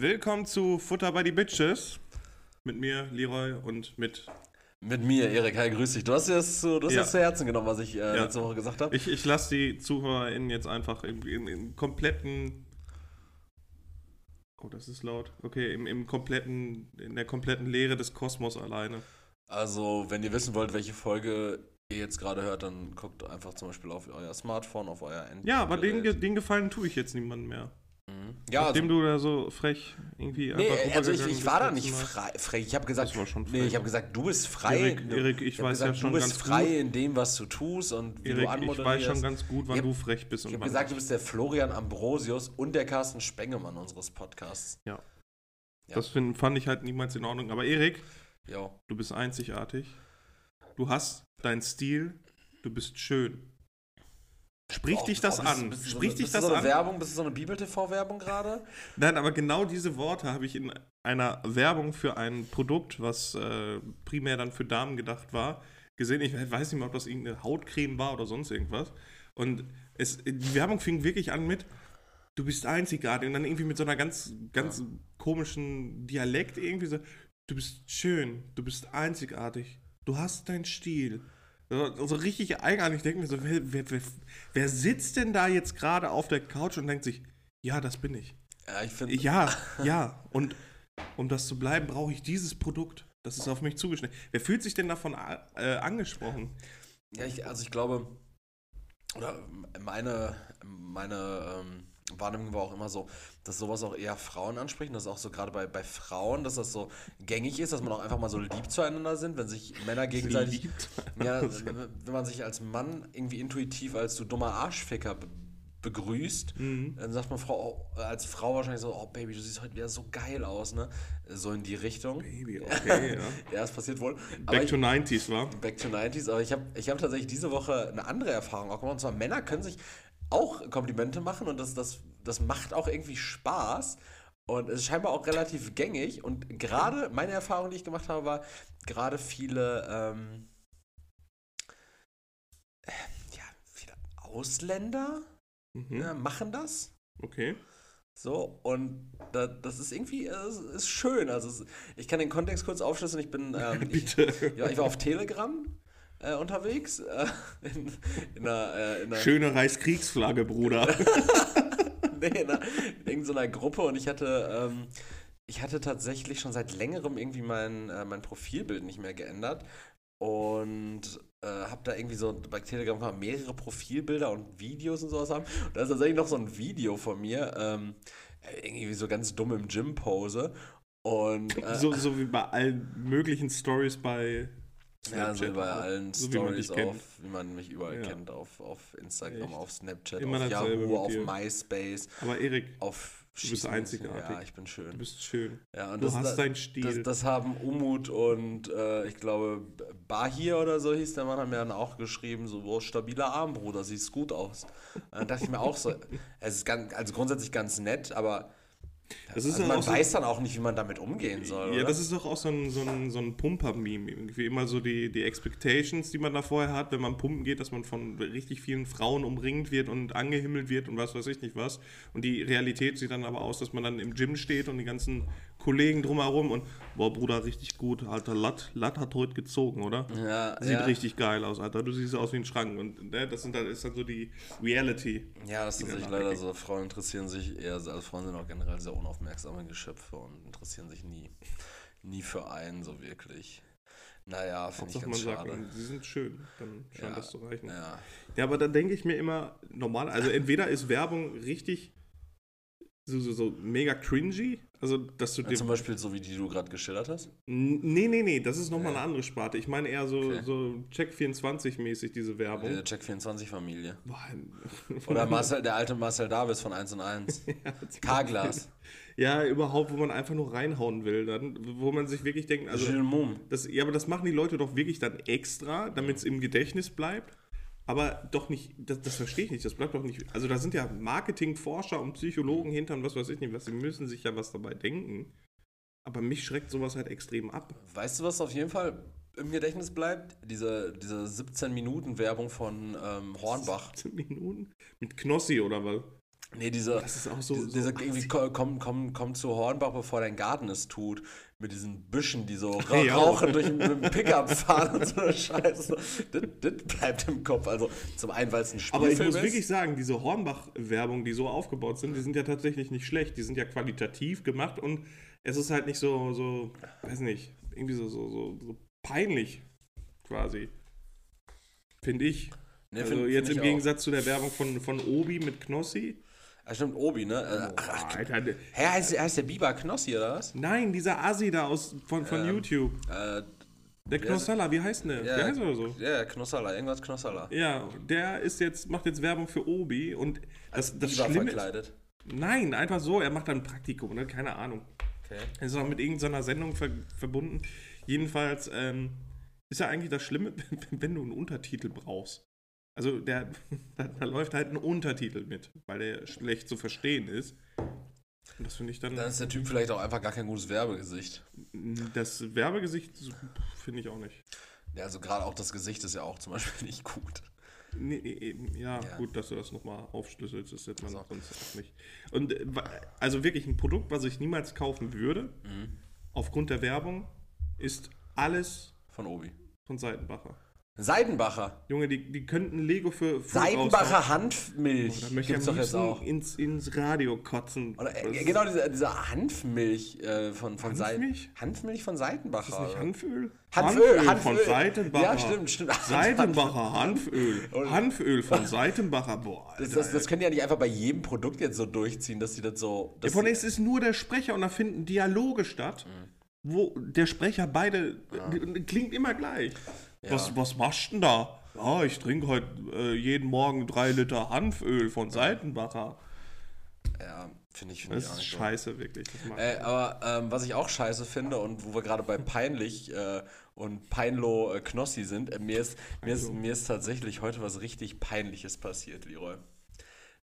Willkommen zu Futter bei die Bitches. Mit mir, Leroy, und mit. Mit mir, Erik. Hi, grüß dich. Du hast zu, du hast Ja. das zu Herzen genommen, was ich äh, Ja. letzte Woche gesagt habe. Ich, ich lasse die ZuhörerInnen jetzt einfach im, im, im kompletten. Oh, das ist laut. Okay, im, im kompletten, in der kompletten Leere des Kosmos alleine. Also, wenn ihr wissen wollt, welche Folge ihr jetzt gerade hört, dann guckt einfach zum Beispiel auf euer Smartphone, auf euer Endgerät. Ja, aber den, den Gefallen tue ich jetzt niemandem mehr. Mhm. Ja, also, Nachdem du da so frech irgendwie nee, einfach also ich, ich war da nicht frei. frei. Ich habe gesagt, nee, frech. ich habe gesagt, du bist frei. Erik, Erik, ich hab weiß ja gesagt, schon du bist ganz frei gut. in dem, was du tust und wie du Erik, ich anmoderierst. weiß schon ganz gut, wann Ich hab- du frech bist. Ich habe gesagt, du nicht. bist der Florian Ambrosius und der Carsten Spengemann unseres Podcasts. Ja. Ja. Das find, fand ich halt niemals in Ordnung. Aber Erik, Jo. du bist einzigartig. Du hast deinen Stil. Du bist schön. Sprich Oh, dich das oh, an. bist Sprich so, dich das du so eine an. Werbung, bist du so eine Bibel-TV-Werbung gerade? Nein, aber genau diese Worte habe ich in einer Werbung für ein Produkt, was äh, primär dann für Damen gedacht war, gesehen. Ich weiß nicht mehr, ob das irgendeine Hautcreme war oder sonst irgendwas. Und es, die Werbung fing wirklich an mit, du bist einzigartig. Und dann irgendwie mit so einer ganz, ganz komischen Dialekt irgendwie so, du bist schön, du bist einzigartig, du hast deinen Stil. So, richtig eigenartig. Ich denke mir so, wer, wer, wer, wer sitzt denn da jetzt gerade auf der Couch und denkt sich, ja, das bin ich. Ja, ich finde. Ja, ja. Und um das zu bleiben, brauche ich dieses Produkt. Das ist auf mich zugeschnitten. Wer fühlt sich denn davon äh, angesprochen? Ja, ich, also ich glaube, oder meine, meine ähm, Wahrnehmung war auch immer so, dass sowas auch eher Frauen anspricht. Und dass auch so gerade bei, bei Frauen, dass das so gängig ist, dass man auch einfach mal so lieb zueinander sind, wenn sich Männer gegenseitig. Liebt. Ja, wenn man sich als Mann irgendwie intuitiv als du dummer Arschficker be begrüßt, Mhm. dann sagt man Frau, als Frau wahrscheinlich so, oh Baby, du siehst heute wieder so geil aus, ne? So in die Richtung. Baby, okay, ja. Ja, es passiert wohl. Back ich, to 90s, war. Back to 90s, aber ich habe ich hab tatsächlich diese Woche eine andere Erfahrung auch gemacht. Und zwar Männer können sich auch Komplimente machen und das, das, das macht auch irgendwie Spaß. Und es ist scheinbar auch relativ gängig. Und gerade meine Erfahrung, die ich gemacht habe, war, gerade viele, ähm, äh, ja, viele Ausländer Mhm. ja, machen das. Okay. So, und da, das ist irgendwie, äh, es ist schön. Also, ich kann den Kontext kurz aufschlüsseln. Ich bin, ähm, ich, ja, ich war auf Telegram äh, unterwegs. Äh, in, in einer, äh, in einer, Schöne Reichskriegsflagge, Bruder. nee, in, einer, in irgendeiner Gruppe und ich hatte, ähm, ich hatte tatsächlich schon seit längerem irgendwie mein, äh, mein Profilbild nicht mehr geändert. Und äh, habe da irgendwie so bei Telegram kann man mehrere Profilbilder und Videos und sowas haben. Und da ist tatsächlich noch so ein Video von mir, ähm, irgendwie so ganz dumm im Gym-Pose. Und äh, so, so wie bei allen möglichen Stories bei Ja, so Snapchat. bei allen So Stories auf, wie man mich überall Ja. kennt, auf, auf Instagram, Echt? auf Snapchat, Immer auf Yahoo, auf. MySpace, Aber Erik, auf Du bist Schießen- einzigartig. Ja, ich bin schön. du bist schön. ja, und Du das, hast deinen Stil. das, das haben Umut und äh, ich glaube Bahir oder so hieß der Mann, haben mir dann auch geschrieben, so, oh, stabiler Arm, Bruder, siehst gut aus. Dann dachte ich mir auch so, es ist ganz, also grundsätzlich ganz nett, aber Das ist also man auch so- weiß dann auch nicht, wie man damit umgehen soll. Ja, oder? das ist doch auch so ein, so ein, so ein Pumper-Meme. Irgendwie immer so die, die Expectations, die man da vorher hat, wenn man pumpen geht, dass man von richtig vielen Frauen umringt wird und angehimmelt wird und was weiß ich nicht was. Und die Realität sieht dann aber aus, dass man dann im Gym steht und die ganzen Kollegen drumherum und, boah, Bruder, richtig gut, alter, Latt, Latt hat heute gezogen, oder? ja, Sieht ja. richtig geil aus, Alter. Du siehst aus wie ein Schrank. Und ne, das sind dann, ist dann so die Reality. Ja, das ist tatsächlich leider so. Frauen interessieren sich eher, also Frauen sind auch generell sehr unaufmerksame Geschöpfe und interessieren sich nie, nie für einen so wirklich. Naja, finde ich ganz man schade. sagt, sie sind schön. Dann scheint Ja, das zu reichen. Ja. Ja, aber dann denke ich mir immer, normal, also entweder ist Werbung richtig so, so, so mega cringy, also dass du dir. Zum Beispiel so wie die du gerade geschildert hast. Nee, nee, nee, das ist nochmal Ja. eine andere Sparte. Ich meine eher so, Okay. so Check24-mäßig, diese Werbung. Der Check24-Familie. Boah, Oder Marcel, der alte Marcel Davis von 1 und 1. K-Glas. Ja, überhaupt, wo man einfach nur reinhauen will, dann, wo man sich wirklich denkt, also. Das, ja, aber das machen die Leute doch wirklich dann extra, damit es im Gedächtnis bleibt. Aber doch nicht, das, das verstehe ich nicht, das bleibt doch nicht. Also da sind ja Marketingforscher und Psychologen hinter und was weiß ich nicht, was, sie müssen sich ja was dabei denken. Aber mich schreckt sowas halt extrem ab. Weißt du, was auf jeden Fall im Gedächtnis bleibt? Diese, diese 17-Minuten-Werbung von ähm, Hornbach. 10 Minuten? Mit Knossi oder was? Nee, diese, Das ist auch so- diese, so irgendwie komm, komm, komm, zu Hornbach, bevor dein Garten es tut. Mit diesen Büschen, die so ra Ja. rauchen durch mit dem Pickup fahren und so eine Scheiße. Das, das bleibt im Kopf. Also zum einen, weil es ein Aber ich Spielfilm muss ist. wirklich sagen, diese Hornbach-Werbung, die so aufgebaut sind, die sind ja tatsächlich nicht schlecht. Die sind ja qualitativ gemacht und es ist halt nicht so, so weiß nicht, irgendwie so, so, so, so peinlich quasi. Finde ich. Nee, also find- jetzt find im ich auch. Gegensatz zu der Werbung von, von Obi mit Knossi. Ah, stimmt, Obi, ne? Äh, Ach, ach, Alter, hä, heißt, heißt der Biber Knossi, oder was? nein, dieser Asi da aus, von, von YouTube. Äh, Der Knossalla, wie heißt denn der? ja, Der heißt oder so? Ja, Knossalla, irgendwas Knossalla. Ja, der ist jetzt, macht jetzt Werbung für Obi und das, das Biber Schlimme ist, verkleidet. Nein, einfach so, er macht dann ein Praktikum, ne? keine Ahnung. Okay. Er ist auch mit irgendeiner Sendung ver verbunden. Jedenfalls ähm, ist ja eigentlich das Schlimme, wenn du einen Untertitel brauchst. Also der, da, da läuft halt ein Untertitel mit, weil der schlecht zu verstehen ist. Und das finde ich dann, Dann ist der Typ vielleicht auch einfach gar kein gutes Werbegesicht. das Werbegesicht finde ich auch nicht. Ja, also gerade auch das Gesicht ist ja auch zum Beispiel nicht gut. Nee, eben, ja, Ja. gut, dass du das nochmal aufschlüsselst, das hätte man Also. sonst auch nicht. Und äh, also wirklich ein Produkt, was ich niemals kaufen würde, Mhm. aufgrund der Werbung, ist alles Von Obi. von Seitenbacher. Seidenbacher. Junge, die, die könnten Lego für. raushauen. Seidenbacher Hanfmilch. Da möchte ich doch jetzt auch. ins, ins Radio kotzen. Oder, Das äh, genau, diese, diese Hanfmilch äh, von, von Seiten. Hanfmilch? Von Seitenbacher. Ist das nicht Hanföl? Hanföl, von Hanföl. Seitenbacher. Ja, stimmt, stimmt. Seitenbacher Hanföl. Hanföl von Seitenbacher. Boah, Das, Alter, das, das können die ja nicht einfach bei jedem Produkt jetzt so durchziehen, dass sie das so. Ja, Das, von es ist nur der Sprecher und da finden Dialoge statt, wo der Sprecher beide die- klingt immer gleich. Ja. Was, was machst du denn da? Ja, ich trinke heute äh, jeden Morgen drei Liter Hanföl von Seitenbacher. ja, finde ich, finde Das ich ist nicht so. scheiße, wirklich. Äh, aber ähm, was ich auch scheiße finde und wo wir gerade bei peinlich äh, und Peinlo äh, Knossi sind, äh, mir, ist, mir, ist, mir ist tatsächlich heute was richtig Peinliches passiert, Leroy.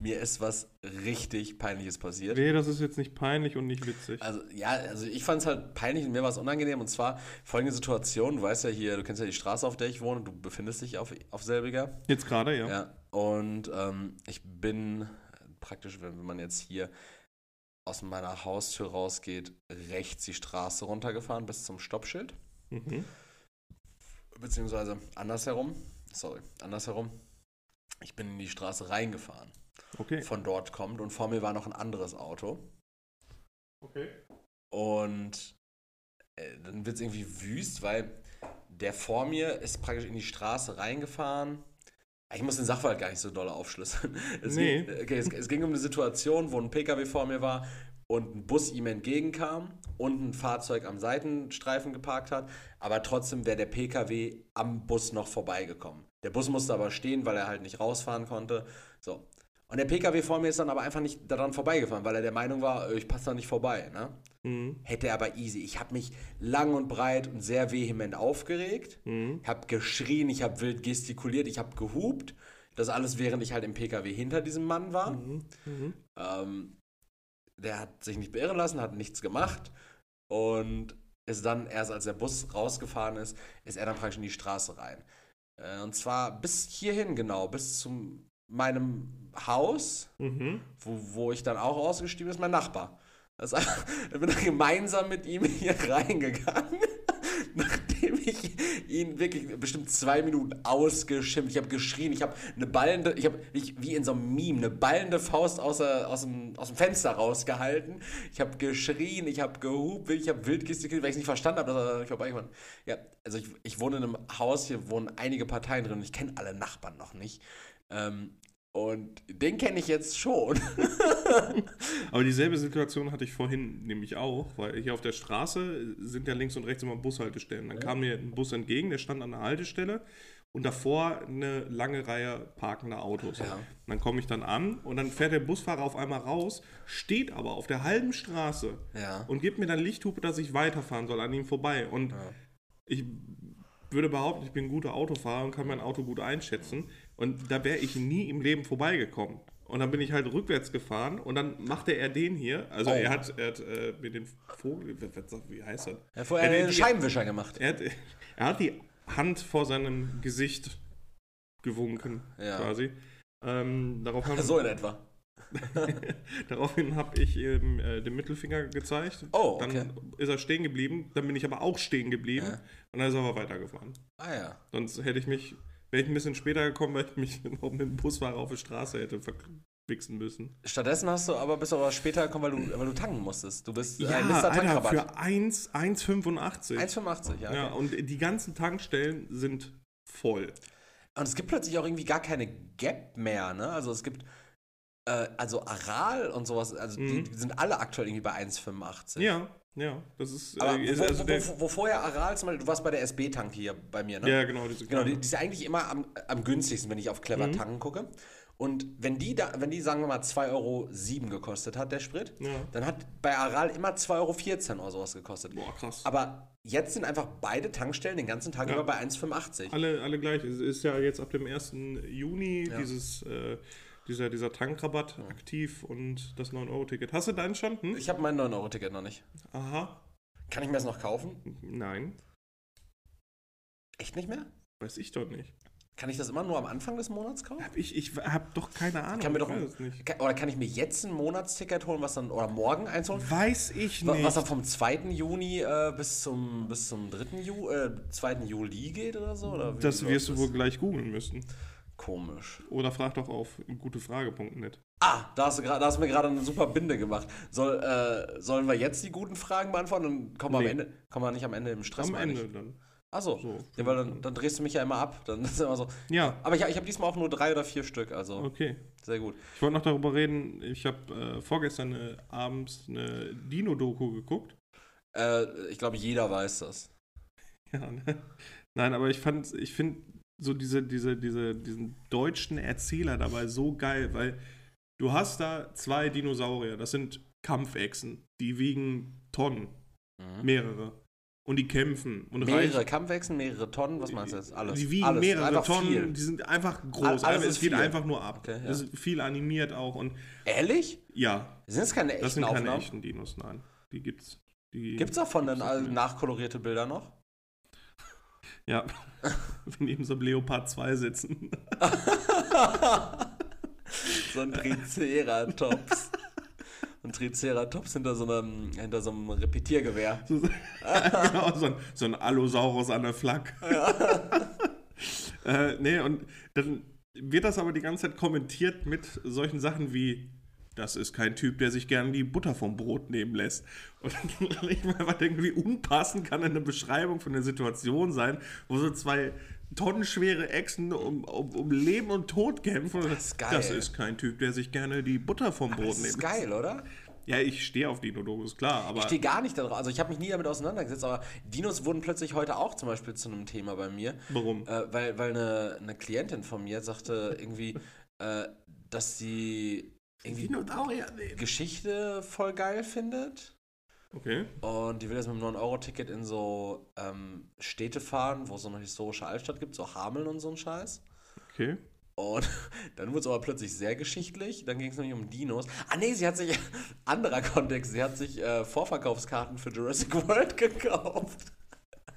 Mir ist was richtig Peinliches passiert. Nee, das ist jetzt nicht peinlich und nicht witzig. Also, ja, also ich fand es halt peinlich und mir war es unangenehm. Und zwar folgende Situation: Du weißt ja hier, du kennst ja die Straße, auf der ich wohne, du befindest dich auf, auf selbiger. Jetzt gerade, ja. Ja, und ähm, ich bin praktisch, wenn man jetzt hier aus meiner Haustür rausgeht, rechts die Straße runtergefahren bis zum Stoppschild. Mhm. Beziehungsweise andersherum. Sorry, andersherum. Ich bin in die Straße reingefahren. Okay. Von dort kommt und vor mir war noch ein anderes Auto. okay. Und äh, dann wird es irgendwie wüst, weil der vor mir ist praktisch in die Straße reingefahren. Ich muss den Sachverhalt gar nicht so doll aufschlüsseln. Es, Nee. ging, okay, es, es ging um eine Situation, wo ein PKW vor mir war und ein Bus ihm entgegenkam und ein Fahrzeug am Seitenstreifen geparkt hat. Aber trotzdem wäre der PKW am Bus noch vorbeigekommen. Der Bus musste aber stehen, weil er halt nicht rausfahren konnte. So. Und der PKW vor mir ist dann aber einfach nicht daran vorbeigefahren, weil er der Meinung war, äh, ich passe da nicht vorbei. Ne? Mhm. Hätte er aber easy. Ich habe mich lang und breit und sehr vehement aufgeregt. Mhm. Ich habe geschrien, ich habe wild gestikuliert, ich habe gehupt. Das alles, während ich halt im PKW hinter diesem Mann war. Mhm. Mhm. Ähm, der hat sich nicht beirren lassen, hat nichts gemacht. Und ist dann, erst als der Bus rausgefahren ist, ist er dann praktisch in die Straße rein. Äh, und zwar bis hierhin genau, bis zu meinem Haus Mhm. wo, wo ich dann auch ausgestiegen ist, mein Nachbar. Das, ich bin dann gemeinsam mit ihm hier reingegangen, nachdem ich ihn wirklich bestimmt zwei Minuten ausgeschimpft. Ich habe geschrien, ich habe eine ballende, ich habe wie in so einem Meme, eine ballende Faust aus, aus, dem, aus dem Fenster rausgehalten. Ich habe geschrien, ich habe gehupt, ich habe wild gestikuliert, weil ich es nicht verstanden habe, dass er nicht vorbeikommt. Ja, also ich, ich wohne in einem Haus, hier wohnen einige Parteien drin und ich kenne alle Nachbarn noch nicht. Ähm, und den kenne ich jetzt schon. Aber dieselbe Situation hatte ich vorhin nämlich auch, weil hier auf der Straße sind ja links und rechts immer Bushaltestellen. Dann kam mir ein Bus entgegen, der stand an der Haltestelle und davor eine lange Reihe parkender Autos. Ja. Dann komme ich dann an und dann fährt der Busfahrer auf einmal raus, steht aber auf der halben Straße Ja. und gibt mir dann Lichthupe, dass ich weiterfahren soll an ihm vorbei. Und ich würde behaupten, ich bin ein guter Autofahrer und kann mein Auto gut einschätzen. Und da wäre ich nie im Leben vorbeigekommen. Und dann bin ich halt rückwärts gefahren und dann machte er den hier. Also Oh. er hat, er hat äh, mit dem Vogel, wie heißt das? Er hat vorher Er einen die- Scheibenwischer gemacht. Er hat, er hat die Hand vor seinem Gesicht gewunken, Ja. quasi. Ähm, darauf haben So in etwa. Daraufhin habe ich ihm äh, den Mittelfinger gezeigt. Oh, Dann okay. ist er stehen geblieben. Dann bin ich aber auch stehen geblieben. Ja. Und dann ist er aber weitergefahren. Ah ja. Sonst hätte ich mich, wäre ich ein bisschen später gekommen, weil ich mich noch mit dem Busfahrer auf der Straße hätte verwichsen müssen. Stattdessen hast du aber bist du aber später gekommen, weil du, weil du tanken musstest. Du bist Ja, ein Mr. Alter, für 1 1,85. 1,85, ja. Ja, okay. und die ganzen Tankstellen sind voll. Und es gibt plötzlich auch irgendwie gar keine Gap mehr, ne? Also es gibt, äh, also Aral und sowas, also die, Mhm. die sind alle aktuell irgendwie bei 1,85. Ja, ja, das ist, Aber äh, wo, also wo, wo, wo vorher Aral zum Beispiel, du warst bei der SB-Tank hier bei mir, ne? ja, genau, diese Genau, die, die ist eigentlich immer am, am günstigsten, wenn ich auf Clever Mhm. tanken gucke. Und wenn die da, wenn die, sagen wir mal, 2,07 Euro gekostet hat, der Sprit, Ja. dann hat bei Aral immer 2,14 Euro oder sowas gekostet. Boah, krass. Aber jetzt sind einfach beide Tankstellen den ganzen Tag Ja. über bei 1,85. Alle, alle gleich. Es ist ja jetzt ab dem 1. Juni Ja. dieses, äh, dieser, dieser Tankrabatt aktiv und das 9-Euro-Ticket. Hast du deinen schon? Hm? Ich habe mein 9-Euro-Ticket noch nicht. Aha. Kann ich mir das noch kaufen? Nein. Echt nicht mehr? Weiß ich doch nicht. Kann ich das immer nur am Anfang des Monats kaufen? Hab ich ich habe doch keine Ahnung. Kann mir doch. Kann, oder kann ich mir jetzt ein Monatsticket holen, was dann, oder morgen eins holen? Weiß ich nicht. Was dann vom 2. Juni äh, bis, zum, bis zum 3. Ju, äh, 2. Juli geht oder so? Oder das wirst du wohl gleich googeln müssen. Komisch. Oder frag doch auf gutefrage.net. Ah, da hast du, da hast du mir gerade eine super Binde gemacht. Soll, äh, sollen wir jetzt die guten Fragen beantworten? Dann kommen wir Nee. am Ende, kommen wir nicht am Ende im Stress Am meine ich. Ende dann. Achso. So. Ja, weil dann, dann drehst du mich ja immer ab. Dann ist immer so. Ja, Aber ich, ich habe diesmal auch nur drei oder vier Stück, also okay. sehr gut. Ich wollte noch darüber reden, ich habe äh, vorgestern äh, abends eine Dino-Doku geguckt. Äh, ich glaube, jeder weiß das. Ja, ne? Nein, aber ich fand, ich finde so diese, diese, diese, diesen deutschen Erzähler dabei so geil, weil du hast da zwei Dinosaurier, das sind Kampfechsen, die wiegen Tonnen, mehrere. Und die kämpfen und Mehrere reichen- Kampfwechsel, mehrere Tonnen, was meinst du jetzt? Alles. Die wiegen Alles. mehrere Einfach Tonnen, Viel. die sind einfach groß. alles Also es geht viel. einfach nur ab. Okay, ja. Es ist viel animiert auch und Ehrlich? ja, Sind das keine echten das sind keine Aufnahmen? echten Dinos, nein. Die gibt's. Die es davon gibt's all- nicht. nachkolorierte Bilder noch? Ja, neben so einem Leopard 2 sitzen. so ein Triceratops. Ein Triceratops hinter so einem, hinter so einem Repetiergewehr. So, genau, so ein, so ein Allosaurus an der Flak. äh, nee, und dann wird das aber die ganze Zeit kommentiert mit solchen Sachen wie, das ist kein Typ, der sich gerne die Butter vom Brot nehmen lässt. Und dann ich mir einfach denke, wie unpassend kann eine Beschreibung von der Situation sein, wo so zwei tonnenschwere Echsen um, um, um Leben und Tod kämpfen. Das ist geil. Das ist kein Typ, der sich gerne die Butter vom Brot Das nehmen ist lässt. geil, oder? Ja, ich stehe auf Dino-Dokus, klar, aber Ich stehe gar nicht darauf. Also ich habe mich nie damit auseinandergesetzt, aber Dinos wurden plötzlich heute auch zum Beispiel zu einem Thema bei mir. warum? Äh, weil weil eine, eine Klientin von mir sagte irgendwie, äh, dass sie irgendwie. Geschichte voll geil findet. Okay. Und die will jetzt mit einem 9-Euro-Ticket in so ähm, Städte fahren, wo es so eine historische Altstadt gibt, so Hameln und so ein Scheiß. Okay. Und dann wurde es aber plötzlich sehr geschichtlich. Dann ging es nämlich um Dinos. Ah nee, sie hat sich, anderer Kontext, sie hat sich äh, Vorverkaufskarten für Jurassic World gekauft.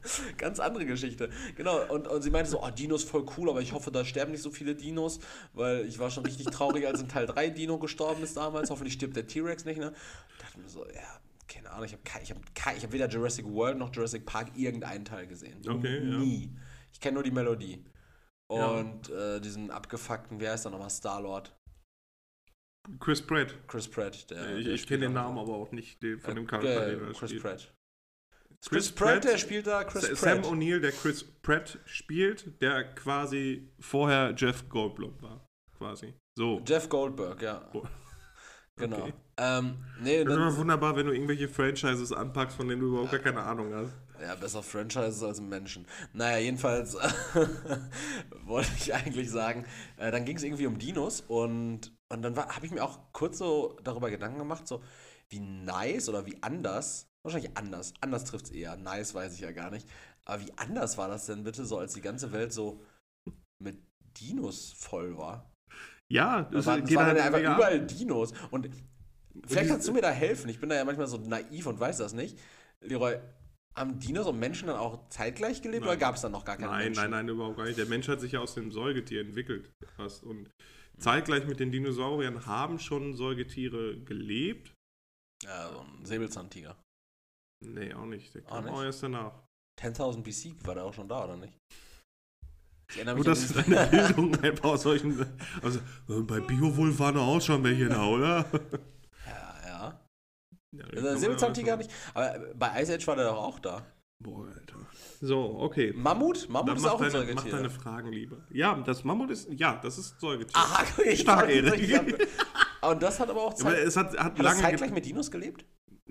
Ganz andere Geschichte. Genau, und, und sie meinte so, oh, Dinos voll cool, aber ich hoffe, da sterben nicht so viele Dinos, weil ich war schon richtig traurig, als in Teil 3 Dino gestorben ist damals. Hoffentlich stirbt der T-Rex nicht, ne? dachte mir so, ja, keine Ahnung, ich habe ich hab, ich hab weder Jurassic World noch Jurassic Park irgendeinen Teil gesehen. Okay, ja. Nie. Ich kenne nur die Melodie. Ja. Und äh, diesen abgefuckten, wer heißt da nochmal? Star-Lord. Chris Pratt. Chris Pratt. Der, ich ich kenne den Namen aber auch nicht den, von Äh, dem Charakter, äh, Chris. Pratt. Chris Chris Pratt, Pratt, der spielt da Chris Sa- Pratt. Sam O'Neill, der Chris Pratt spielt, der quasi vorher Jeff Goldblum war. Quasi. So. Jeff Goldberg, ja. Oh. Genau. Okay. Ähm, nee, Das ist immer wunderbar, wenn du irgendwelche Franchises anpackst, von denen du überhaupt gar keine Ahnung hast. ja, besser Franchises als Menschen. Naja, jedenfalls wollte ich eigentlich sagen, äh, dann ging es irgendwie um Dinos und, und dann habe ich mir auch kurz so darüber Gedanken gemacht, so wie nice oder wie anders, wahrscheinlich anders, anders trifft es eher, nice weiß ich ja gar nicht, aber wie anders war das denn bitte so, als die ganze Welt so mit Dinos voll war? Ja, Das waren, das waren halt dann einfach ab. überall Dinos. Und vielleicht kannst du mir da helfen. Ich bin da ja manchmal so naiv und weiß das nicht. Leroy, haben Dinos und Menschen dann auch zeitgleich gelebt Nein. oder gab es dann noch gar keine Nein, Menschen? nein, nein, überhaupt gar nicht. Der Mensch hat sich ja aus dem Säugetier entwickelt. Fast. Und zeitgleich mit den Dinosauriern haben schon Säugetiere gelebt. Ja, so ein Säbelzahntiger. Nee, auch nicht. Der Auch kam nicht? auch erst danach. 10.000 BC war der auch schon da, oder nicht? Ich erinnere Gut, an dass deine Bildung einfach aus solchen. Also, äh, bei Biowolf waren auch schon welche da, oder? Ja, ja. Ja, Also der Säbelzahntiger nicht. Aber bei Ice Age war der doch auch da. Boah, Alter. So, okay. Mammut? Mammut Dann ist mach auch ein deine, mach Säugetier. deine Fragen lieber. Ja, das Mammut ist. Ja, das ist Säugetier. Aha, ich Stark, Erik. Und das hat aber auch Aber Zeit, es hat, hat hat lange. zeitgleich ge- mit Dinos gelebt?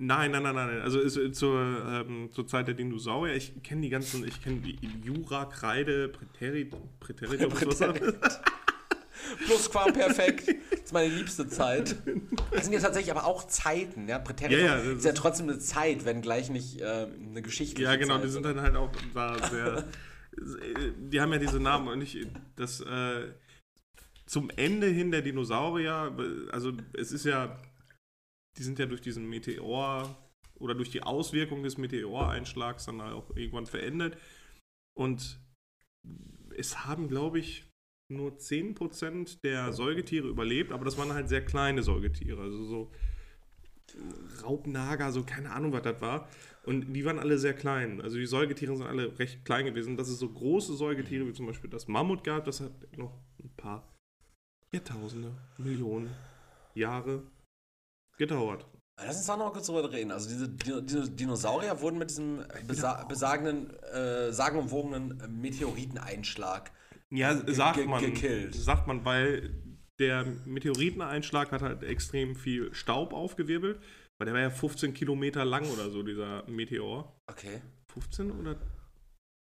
Nein, nein, nein, nein. Also ist, äh, zur, ähm, zur Zeit der Dinosaurier. Ich kenne die ganzen. Ich kenne die Jura, Kreide, Präterit, war das? Plusquamperfekt. Das ist meine liebste Zeit. Das sind ja tatsächlich aber auch Zeiten. Ja, Präteritum Ja, ja, ist ja trotzdem eine Zeit, wenn gleich nicht äh, eine geschichtliche Ja, genau, Zeit. die sind oder? dann halt auch da sehr. die haben ja diese Namen und ich. Das. Äh, zum Ende hin der Dinosaurier, also es ist ja. Die sind ja durch diesen Meteor oder durch die Auswirkung des Meteoreinschlags dann auch irgendwann verendet. Und es haben, glaube ich, nur 10% der Säugetiere überlebt, aber das waren halt sehr kleine Säugetiere. Also so Raubnager, so keine Ahnung, was das war. Und die waren alle sehr klein. Also die Säugetiere sind alle recht klein gewesen. Dass es so große Säugetiere wie zum Beispiel das Mammut gab, das hat noch ein paar Jahrtausende, Millionen Jahre gedauert. Lass uns da noch kurz drüber reden. Also diese Dino- Dino- Dinosaurier wurden mit diesem besa besagenden, äh, sagenumwogenen Meteoriteneinschlag. Ja, sagt man. gekillt. Sagt man, weil der Meteoriteneinschlag hat halt extrem viel Staub aufgewirbelt. Weil der war ja 15 Kilometer lang oder so, dieser Meteor. Okay. 15 oder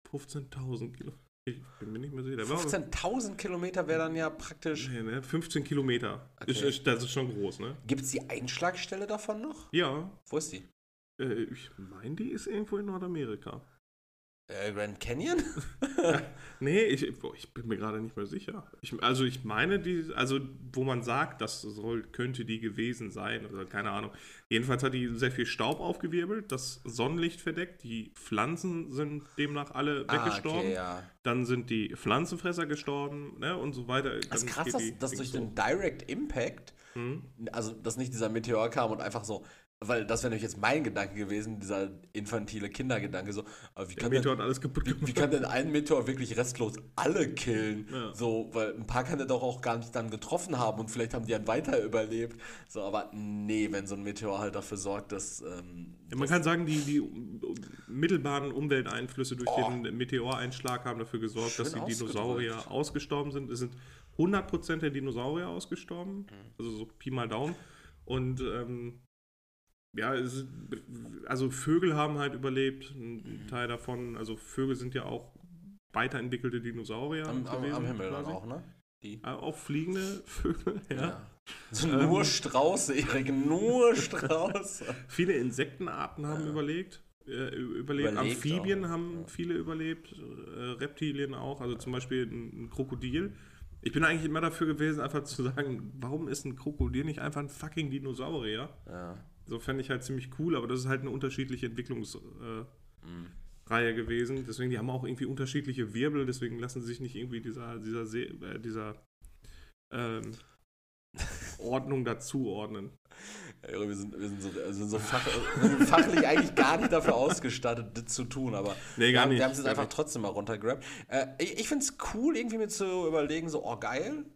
15.000 Kilo? Ich bin mir nicht mehr sicher. Der war 15.000 Kilometer wäre dann ja praktisch. Nee, ne? 15 Kilometer. Okay. Ist, ist, das ist schon groß, ne? Gibt es die Einschlagstelle davon noch? Ja. Wo ist die? Äh, ich meine, die ist irgendwo in Nordamerika. Äh, Grand Canyon? Nee, ich, boah, ich bin mir gerade nicht mehr sicher. Ich, also ich meine, die, also wo man sagt, das soll, könnte die gewesen sein, oder keine Ahnung. Jedenfalls hat die sehr viel Staub aufgewirbelt, das Sonnenlicht verdeckt, die Pflanzen sind demnach alle weggestorben. Ah, okay, ja. Dann sind die Pflanzenfresser gestorben, ne, und so weiter. Das ist krass, dass, dass durch den Direct Impact, Hm? also dass nicht dieser Meteor kam und einfach so, weil das wäre nämlich jetzt mein Gedanke gewesen, dieser infantile Kindergedanke, so, wie kann, Meteor denn, hat alles kaputt wie, wie kann denn ein Meteor wirklich restlos alle killen? Ja. So, weil ein paar kann der doch auch gar nicht dann getroffen haben und vielleicht haben die dann weiter überlebt. So, aber nee, wenn so ein Meteor halt dafür sorgt, dass. Ähm, Ja, man kann sagen, die, die mittelbaren Umwelteinflüsse durch Oh. den Meteoreinschlag haben dafür gesorgt, dass die Dinosaurier ausgestorben sind. Es sind 100% der Dinosaurier ausgestorben, Mhm. also so Pi mal Daumen. Und ähm, ja, es also Vögel haben halt überlebt, Mhm. ein Teil davon. Also Vögel sind ja auch weiterentwickelte Dinosaurier am, gewesen. am Himmel dann quasi. auch, ne? Die. Äh, Auch fliegende Vögel, ja. So Ähm. nur Strauße, Erik, nur Strauße. Viele Insektenarten haben überlegt. Äh, überlebt. Überlebt Amphibien auch, haben ja. viele überlebt. Äh, Reptilien auch. Also zum Beispiel ein, ein Krokodil. Ich bin eigentlich immer dafür gewesen, einfach zu sagen, warum ist ein Krokodil nicht einfach ein fucking Dinosaurier? Ja. So fände ich halt ziemlich cool, aber das ist halt eine unterschiedliche Entwicklungsreihe Mhm. Reihe gewesen. Deswegen, die haben auch irgendwie unterschiedliche Wirbel, deswegen lassen sie sich nicht irgendwie dieser, dieser, See, äh, dieser ähm, Ordnung dazuordnen. Wir, sind, wir, sind so, wir, sind so fach, sind fachlich eigentlich gar nicht dafür ausgestattet, das zu tun, aber Nee, wir haben, es jetzt einfach nicht. trotzdem mal runtergerappt. Äh, ich ich finde es cool, irgendwie mir zu überlegen, so, oh geil, äh,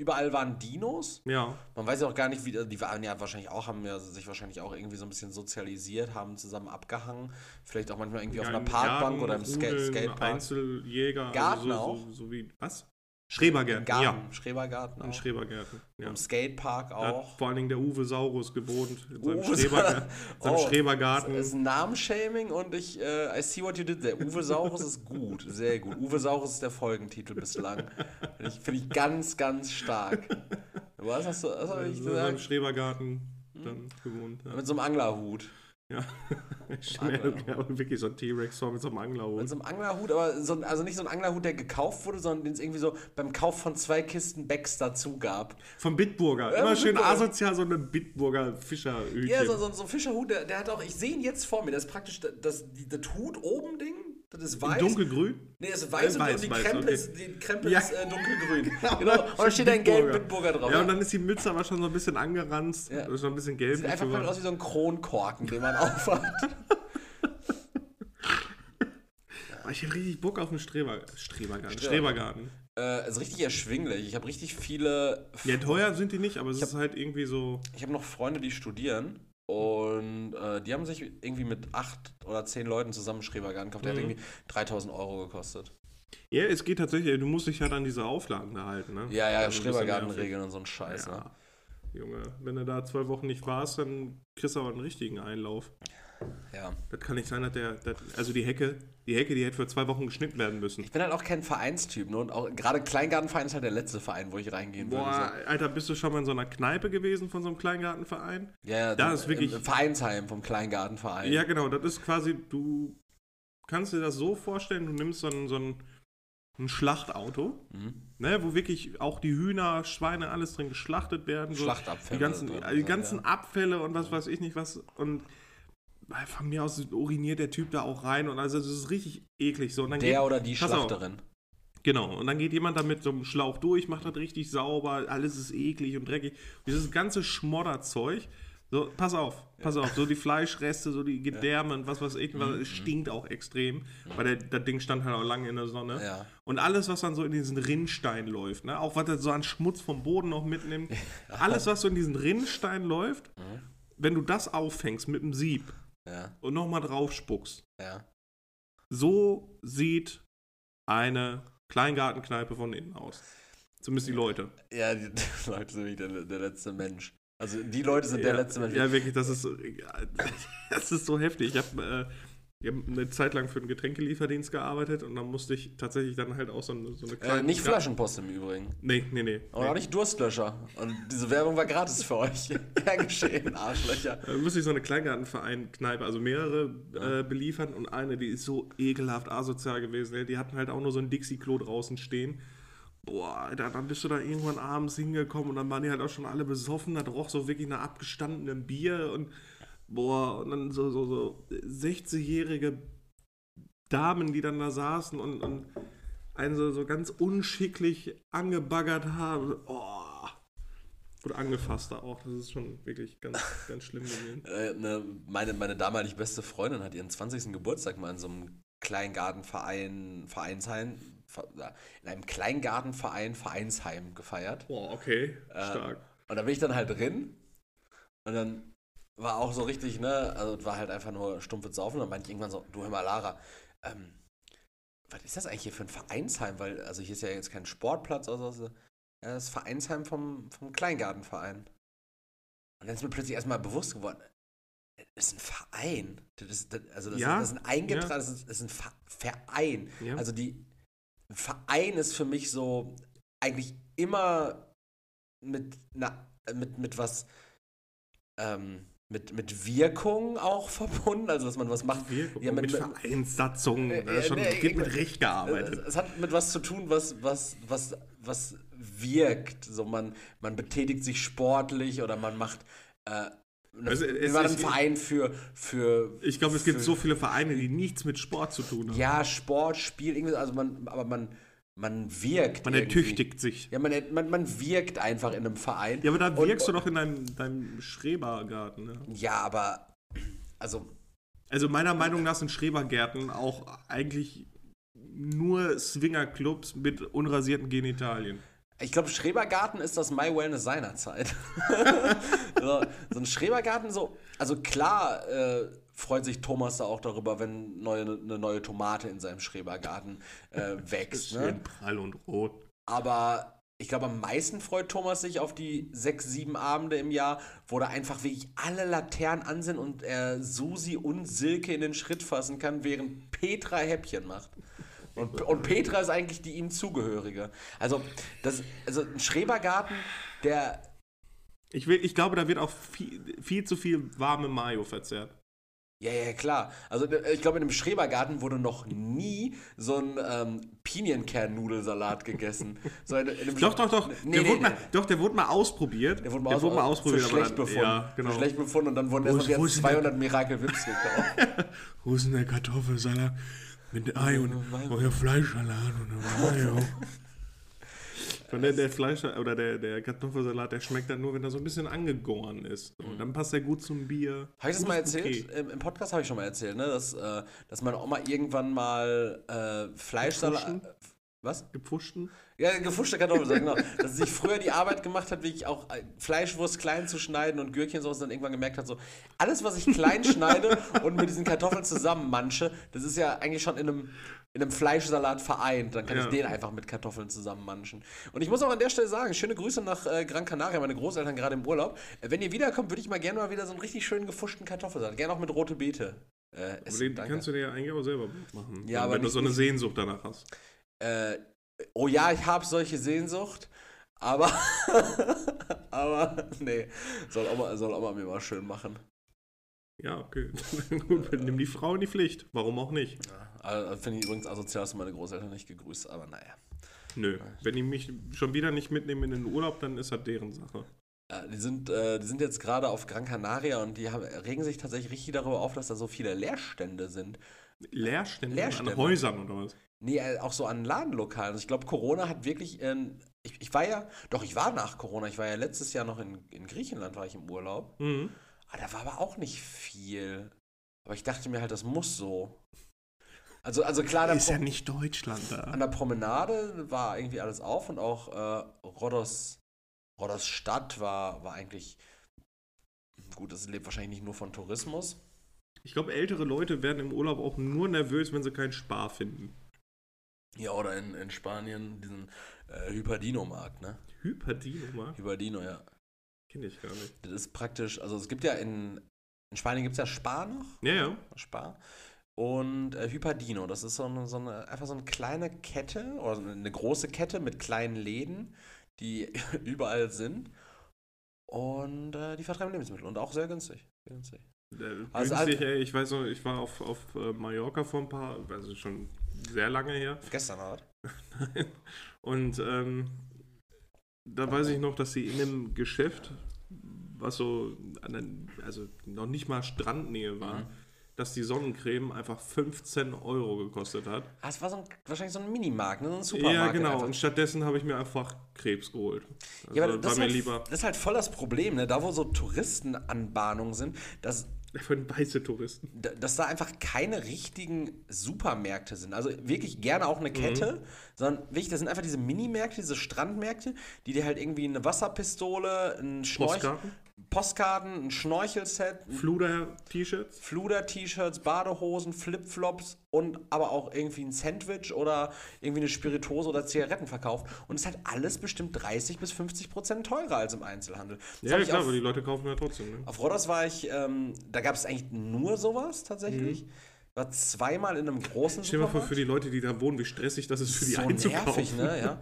überall waren Dinos. Ja. Man weiß ja auch gar nicht, wie die waren ja wahrscheinlich auch, haben ja sich wahrscheinlich auch irgendwie so ein bisschen sozialisiert, haben zusammen abgehangen. Vielleicht auch manchmal irgendwie auf Ja, einer im Parkbank Jagen, oder im Rudeln, Skatepark. Einzeljäger. Garten also so, auch? So, so wie, was? Schrebergärten, Im Garten, ja. Schrebergarten auch. Schrebergärten, ja. Im Skatepark auch. vor allen Dingen der Uwe Saurus gewohnt in seinem, Uwe Schreberga seinem Oh, Schrebergarten. Das ist Namenshaming und ich, äh, I see what you did there. Uwe Saurus ist gut, sehr gut. Uwe Saurus ist der Folgentitel bislang. Finde ich, find ich ganz, ganz stark. Was hast du, was hab ich in seinem gesagt? Schrebergarten dann gewohnt. Ja, Mit so einem Anglerhut. Ja. Schnell, ja, aber wirklich so ein T-Rex mit so einem Mit Anglerhut. so einem Anglerhut, aber so, also nicht so ein Anglerhut, der gekauft wurde, sondern den es irgendwie so beim Kauf von zwei Kisten Becks dazu gab. Vom Bitburger. Immer schön Bitburger. asozial, so eine Bitburger Fischerhütchen. Ja, so, so, so ein Fischerhut, der, der hat auch, ich sehe ihn jetzt vor mir, das ist praktisch das, das, das Hut oben Ding, Das ist In weiß. dunkelgrün? Nee, es ist weiß, Äh, und weiß, die weiß, Krempe, okay. ist, die Krempe Ja. ist äh, dunkelgrün. genau. Und da steht ein gelb Bitburger drauf. Ja, und dann ist die Mütze aber schon so ein bisschen angeranzt. Ja. Ist schon ein bisschen gelb. Sieht einfach mal aus wie so ein Kronkorken, den man aufhat. Ich hätte richtig Bock auf einen Streber, Strebergarten. Strebergarten. Strebergarten. äh, ist richtig erschwinglich. Ich habe richtig viele. Ja, teuer sind die nicht, aber es ist halt irgendwie so. Ich habe noch Freunde, die studieren. Und äh, die haben sich irgendwie mit acht oder zehn Leuten zusammen Schrebergarten gekauft. Der hat Mhm. irgendwie 3000 Euro gekostet. Ja, es geht tatsächlich, du musst dich halt an diese Auflagen da halten, ne? Ja, ja, Also Schrebergartenregeln und so ein Scheiß. Ne? Ja. Junge, wenn du da zwei Wochen nicht warst, dann kriegst du aber einen richtigen Einlauf. Ja. Das kann nicht sein, dass der, das, also die Hecke, die Hecke, die hätte für zwei Wochen geschnitten werden müssen. Ich bin halt auch kein Vereinstyp. Ne? Und auch gerade Kleingartenverein ist halt der letzte Verein, wo ich reingehen würde. Boah, So. Alter, bist du schon mal in so einer Kneipe gewesen von so einem Kleingartenverein? Ja, ja, da ist wirklich- Im, im Vereinsheim vom Kleingartenverein. Ja, genau, das ist quasi, du kannst dir das so vorstellen, du nimmst so ein, so ein, ein Schlachtauto, Mhm. ne, wo wirklich auch die Hühner, Schweine, alles drin geschlachtet werden. So Schlachtabfälle Die ganzen, die ganzen ja. Abfälle und was weiß ich nicht was. Und von mir aus uriniert der Typ da auch rein und also das ist richtig eklig so. Und Der geht, oder die Pass auf. Schlachterin. Genau, und dann geht jemand da mit so einem Schlauch durch, macht das richtig sauber, alles ist eklig und dreckig. Dieses ganze Schmodderzeug, so, pass auf, pass auf, so die Fleischreste, so die Gedärme und was weiß ich, was, Mhm. es stinkt auch extrem, weil der, das Ding stand halt auch lange in der Sonne. Ja. Und alles, was dann so in diesen Rinnstein läuft, ne, auch was er so an Schmutz vom Boden noch mitnimmt, alles, was so in diesen Rinnstein läuft, Mhm. wenn du das auffängst mit dem Sieb Ja, und nochmal drauf spuckst, ja. so sieht eine Kleingartenkneipe von innen aus. Zumindest die Leute. Ja, die Leute sind wirklich der, der letzte Mensch. Also die Leute sind der ja, letzte Mensch. Ja, wirklich, das ist, so- das ist so heftig. Ich habe äh, ich hab eine Zeit lang für einen Getränkelieferdienst gearbeitet und dann musste ich tatsächlich dann halt auch so eine, so eine äh, nicht Flaschenpost im Übrigen. Nee, nee, nee. Und auch nicht Durstlöscher. Und diese Werbung war gratis für euch. ja, geschehen, Arschlöcher. Da musste ich so eine Kleingartenverein-Kneipe, also mehrere äh, beliefern und eine, die ist so ekelhaft asozial gewesen. Die hatten halt auch nur so ein Dixie-Klo draußen stehen. Boah, Alter, dann bist du da irgendwann abends hingekommen und dann waren die halt auch schon alle besoffen. Da roch so wirklich nach abgestandenem Bier und boah, und dann so, so, so 60-jährige Damen, die dann da saßen und, und einen so, so ganz unschicklich angebaggert haben. Oh, wurde angefasst da auch. Das ist schon wirklich ganz, ganz schlimm gewesen. Äh, ne, meine, meine damalig beste Freundin hat ihren 20. Geburtstag mal in so einem Kleingartenverein, Vereinsheim, in einem Kleingartenverein, Vereinsheim gefeiert. Boah, okay, Äh, stark. Und da bin ich dann halt drin und dann war auch so richtig, ne, also war halt einfach nur stumpfes Saufen. Und dann meinte ich irgendwann so, du hör mal, Lara, ähm, was ist das eigentlich hier für ein Vereinsheim? Weil, also hier ist ja jetzt kein Sportplatz oder so. Ja, das ist Vereinsheim vom, vom Kleingartenverein. Und dann ist mir plötzlich erstmal bewusst geworden, das ist ein Verein. Das ist, das, also das, Ja, ist, das ist ein eingetragen, das, ist, das ist ein Ver- Verein. Ja. Also die ein Verein ist für mich so eigentlich immer mit na, mit, mit was ähm, mit, mit Wirkung auch verbunden, also dass man was macht. Wirkung, ja, mit, mit- Vereinssatzungen, Äh, das ist schon, nee, wird mit ich- Recht Es, gearbeitet. es hat mit was zu tun, was, was, was, was wirkt. So man, man betätigt sich sportlich oder man macht äh, Also, es waren ein Verein für, für Ich glaube, es gibt für- so viele Vereine, die nichts mit Sport zu tun haben. ja, Sport, Spiel, irgendwie, also man, aber man, man wirkt. Man irgendwie. ertüchtigt sich. Ja, man, man, man wirkt einfach in einem Verein. Ja, aber da Und- wirkst du doch in deinem, deinem Schrebergarten. Ne? Ja, aber also Also meiner Meinung nach sind Schrebergärten auch eigentlich nur Swingerclubs mit unrasierten Genitalien. ich glaube, Schrebergarten ist das My Wellness seinerzeit. so, so ein Schrebergarten, so, also klar äh, freut sich Thomas da auch darüber, wenn neue, eine neue Tomate in seinem Schrebergarten äh, wächst. Ne? Schön prall und rot. Aber ich glaube, am meisten freut Thomas sich auf die sechs, sieben Abende im Jahr, wo da einfach wirklich alle Laternen an sind und er Susi und Silke in den Schritt fassen kann, während Petra Häppchen macht. Und, und Petra ist eigentlich die ihm zugehörige. Also, das, also ein Schrebergarten, der. Ich, will, ich glaube, da wird auch viel, viel zu viel warme Mayo verzehrt. Ja, ja, klar. Also, äh, ich glaube, in einem Schrebergarten wurde noch nie so ein ähm, Pinienkernnudelsalat gegessen. So in, in Doch, doch, doch. Nee, der, nee, wurde nee. Mal, doch der wurde mal ausprobiert. Der wurde mal, aus, ausprobiert. Für schlecht dann- befunden. Ja, genau. Für schlecht befunden und dann wurden erstmal wo jetzt ist denn der- 200 Miracle Whips gekauft. Wo ist denn der Kartoffelsalat? Mit Ei und euer Fleischsalat und Mayo. Und der, der Fleisch oder der, der Kartoffelsalat, der schmeckt dann nur, wenn er so ein bisschen angegoren ist. Und dann passt er gut zum Bier. Habe ich das mal erzählt? okay. Im, Im Podcast habe ich schon mal erzählt, ne? dass, äh, dass meine Oma irgendwann mal äh, Fleischsalat. Was? Gepfuschten? Ja, gefuschte Kartoffelsalat, genau. Dass sie sich früher die Arbeit gemacht hat, wirklich auch äh, Fleischwurst klein zu schneiden und Gürkchen so, und dann irgendwann gemerkt hat, so, alles, was ich klein schneide und mit diesen Kartoffeln zusammenmanche, das ist ja eigentlich schon in einem, in einem Fleischsalat vereint. Dann kann Ja. ich den einfach mit Kartoffeln zusammenmanchen. Und ich muss auch an der Stelle sagen, schöne Grüße nach äh, Gran Canaria, meine Großeltern gerade im Urlaub. Äh, wenn ihr wiederkommt, würde ich mal gerne mal wieder so einen richtig schönen gefuschten Kartoffelsalat, gerne auch mit rote Beete. Äh, Aber essen. den Danke. kannst du dir ja eigentlich auch selber machen. Ja, wenn aber du nicht- so eine Sehnsucht danach hast. Äh, oh ja, ich habe solche Sehnsucht, aber, aber nee, soll Oma, soll Oma mir mal schön machen. Ja, okay. Gut, nimm die Frau in die Pflicht. Warum auch nicht? Also, Finde ich übrigens asozial, dass du meine Großeltern nicht gegrüßt, aber naja. Nö. Wenn die mich schon wieder nicht mitnehmen in den Urlaub, dann ist das deren Sache. Äh, Die sind, äh, die sind jetzt gerade auf Gran Canaria und die haben, regen sich tatsächlich richtig darüber auf, dass da so viele Leerstände sind. Leerstände, Leerstände. an Häusern oder was? Nee, äh, auch so an Ladenlokalen. Also ich glaube, Corona hat wirklich. ähm, ich, ich war ja, doch, ich war nach Corona. Ich war ja letztes Jahr noch in, in Griechenland, war ich im Urlaub. Mhm. Ah, da war aber auch nicht viel. Aber ich dachte mir halt, das muss so. Also, also klar, Ist ja nicht Deutschland da. an der Promenade war irgendwie alles auf und auch äh, Rhodos, Rhodos Stadt war, war eigentlich. Gut, das lebt wahrscheinlich nicht nur von Tourismus. Ich glaube, ältere Leute werden im Urlaub auch nur nervös, wenn sie keinen Spar finden. Ja, oder in, in Spanien diesen äh, Hyperdino-Markt, ne? Hyperdino, mal? Hyperdino, ja. Kenne ich gar nicht. Das ist praktisch, also es gibt ja in, in Spanien gibt es ja Spar noch. Ja, ja. Spar. Und äh, Hyperdino, das ist so eine, so eine, einfach so eine kleine Kette oder so eine große Kette mit kleinen Läden, die überall sind. Und äh, die vertreiben Lebensmittel und auch sehr günstig. Günstig. Äh, Also günstig, ey, ich weiß noch, ich war auf, auf äh, Mallorca vor ein paar, also schon sehr lange her. Gestern Abend. Und ähm, da weiß ich noch, dass sie in einem Geschäft, was so, an der, also noch nicht mal Strandnähe war, Mhm. dass die Sonnencreme einfach 15 Euro gekostet hat. Ah, es war so ein, wahrscheinlich so ein Minimarkt, ne? so ein Supermarkt. ja, genau. einfach. Und stattdessen habe ich mir einfach Krebs geholt. Also Ja, aber das war ist, mir halt, lieber das ist halt voll das Problem, ne? Da, wo so Touristenanbahnungen sind, dass, für weiße Touristen. da- dass da einfach keine richtigen Supermärkte sind. Also wirklich gerne auch eine Kette, Mhm. sondern wirklich, das sind einfach diese Minimärkte, diese Strandmärkte, die dir halt irgendwie eine Wasserpistole, ein Schnorchel, Postkarten, ein Schnorchelset, Fluder-T-Shirts. Fluder-T-Shirts, Badehosen, Flipflops und aber auch irgendwie ein Sandwich oder irgendwie eine Spirituose oder Zigaretten verkauft. Und es ist halt alles bestimmt 30 bis 50 Prozent teurer als im Einzelhandel. Das Ja, ich klar, auf, aber die Leute kaufen ja trotzdem. Ne? auf Rhodos war ich, ähm, da gab es eigentlich nur sowas tatsächlich. War zweimal in einem großen Mhm. Stell dir mal vor, für die Leute, die da wohnen, wie stressig das ist für die so einzukaufen. nervig, ne? Ja.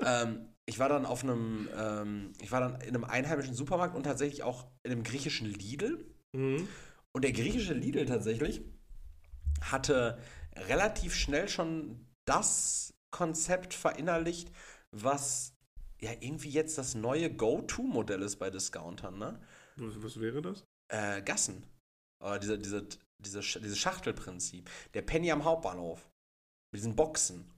ähm, ich war dann auf einem, ähm, ich war dann in einem einheimischen Supermarkt und tatsächlich auch in einem griechischen Lidl. Mhm. Und der griechische Lidl tatsächlich hatte relativ schnell schon das Konzept verinnerlicht, was ja irgendwie jetzt das neue Go-To-Modell ist bei Discountern, ne? Was, was wäre das? Äh, Gassen. Oder diese, diese, diese, Sch- dieses Schachtelprinzip. Der Penny am Hauptbahnhof. Mit diesen Boxen.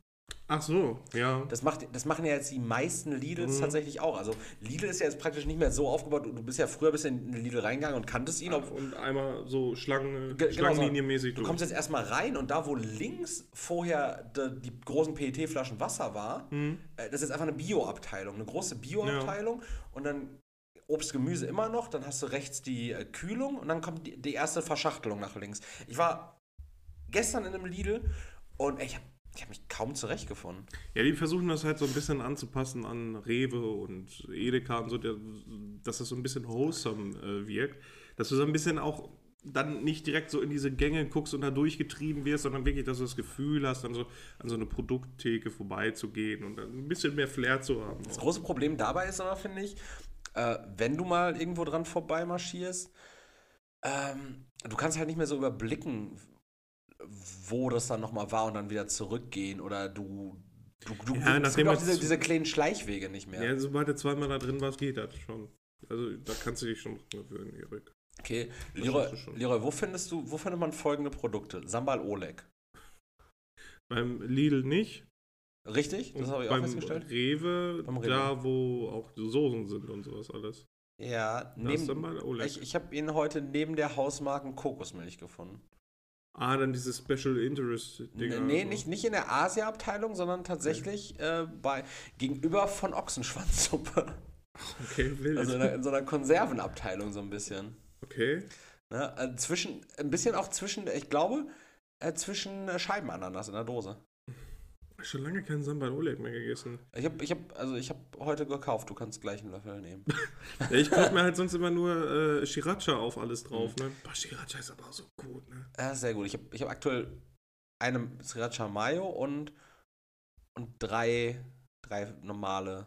Ach so, ja. Das, macht, das machen ja jetzt die meisten Lidls Mhm. tatsächlich auch. Also Lidl ist ja jetzt praktisch nicht mehr so aufgebaut. Du bist ja früher bist in den Lidl reingegangen und kanntest ihn. Ob, und einmal so Schlangen, Ge- genau, Du kommst jetzt erstmal rein und da, wo links vorher de, die großen PET-Flaschen Wasser war, Mhm. äh, das ist jetzt einfach eine Bio-Abteilung, eine große Bio-Abteilung und dann Obst, Gemüse immer noch, dann hast du rechts die äh, Kühlung und dann kommt die, die erste Verschachtelung nach links. Ich war gestern in einem Lidl und ey, ich habe ich hab mich kaum zurechtgefunden. Ja, die versuchen das halt so ein bisschen anzupassen an Rewe und Edeka und so, dass das so ein bisschen wholesome äh, wirkt. Dass du so ein bisschen auch dann nicht direkt so in diese Gänge guckst und da durchgetrieben wirst, sondern wirklich, dass du das Gefühl hast, dann so an so eine Produkttheke vorbeizugehen und ein bisschen mehr Flair zu haben. Das große Problem dabei ist aber, finde ich, äh, wenn du mal irgendwo dran vorbeimarschierst, ähm, du kannst halt nicht mehr so überblicken, wo das dann nochmal war und dann wieder zurückgehen oder du. Du, du, Ja, es gibt auch diese, diese kleinen Schleichwege nicht mehr. Ja, sobald du zweimal da drin warst, geht das schon. Also da kannst du dich schon dran gewöhnen, Erik. Okay, Leroy. Leroy, wo findest du, wo findet man folgende Produkte? Sambal Oleg. Beim Lidl nicht. Richtig? Das habe ich auch festgestellt. Rewe, Beim Rewe. da wo auch Soßen sind und sowas alles. Ja, neben, ich, ich habe ihn heute neben der Hausmarken Kokosmilch gefunden. Ah, dann diese Special Interest Dinger. N- Nee, nicht, nicht in der Asia-Abteilung, sondern tatsächlich äh, bei, gegenüber von Ochsenschwanzsuppe. Okay, wild. Also in, in so einer Konservenabteilung so ein bisschen. okay. Ne? Äh, zwischen, ein bisschen auch zwischen, ich glaube, äh, zwischen Scheibenananas in der Dose. Schon lange keinen Sambal Oleg mehr gegessen. Ich habe ich hab, also ich hab heute gekauft, du kannst gleich einen Löffel nehmen. Ja, ich kaufe mir halt sonst immer nur äh, Sriracha auf alles drauf, ne? Boah, Sriracha ist aber auch so gut, ne? Ja, sehr gut. Ich habe ich hab aktuell eine Sriracha Mayo und, und drei, drei normale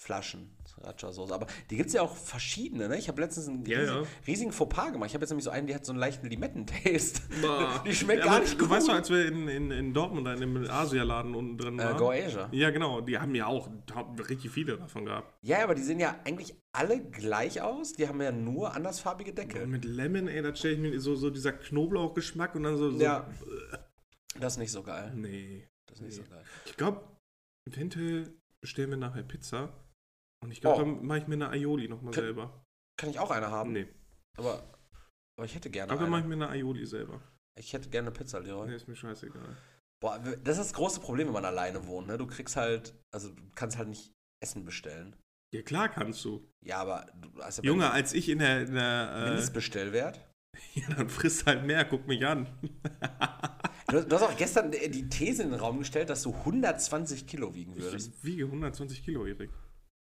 Flaschen Sriracha-Soße. Aber die gibt es ja auch verschiedene, ne? Ich habe letztens einen Ja, riesigen, ja. riesigen Fauxpas gemacht. Ich habe jetzt nämlich so einen, die hat so einen leichten Limetten-Taste. Die schmeckt Ja, gar nicht Du gut. weißt doch, als wir in, in, in Dortmund in einem Asialaden unten drin Äh, waren. Go Asia. Ja, genau. Die haben ja auch haben richtig viele davon gehabt. Ja, aber die sehen ja eigentlich alle gleich aus. Die haben ja nur andersfarbige Deckel. Und mit Lemon, ey, da stelle ich mir so, so dieser Knoblauchgeschmack und dann so. so Ja. Das ist nicht so geil. Nee. Das ist nicht Nee. so geil. Ich glaube, eventuell bestellen wir nachher Pizza. Und ich glaube, Oh. dann mache ich mir eine Aioli nochmal Kann- selber. Kann ich auch eine haben? Nee. Aber, aber ich hätte Ich gerne glaube, dann mache ich eine. mir eine Aioli selber. Ich hätte gerne eine Pizza, Leroy. Nee, ist mir scheißegal. Boah, das ist das große Problem, wenn man alleine wohnt. Ne? Du kriegst halt, also du kannst halt nicht Essen bestellen. Ja, klar kannst du. Ja, aber du hast ja Junge, als ich in der. In der äh, Mindestbestellwert. ja, dann frisst halt mehr, guck mich an. Du, du hast auch gestern äh, die These in den Raum gestellt, dass du 120 Kilo wiegen würdest. Ich wiege 120 Kilo, Erik.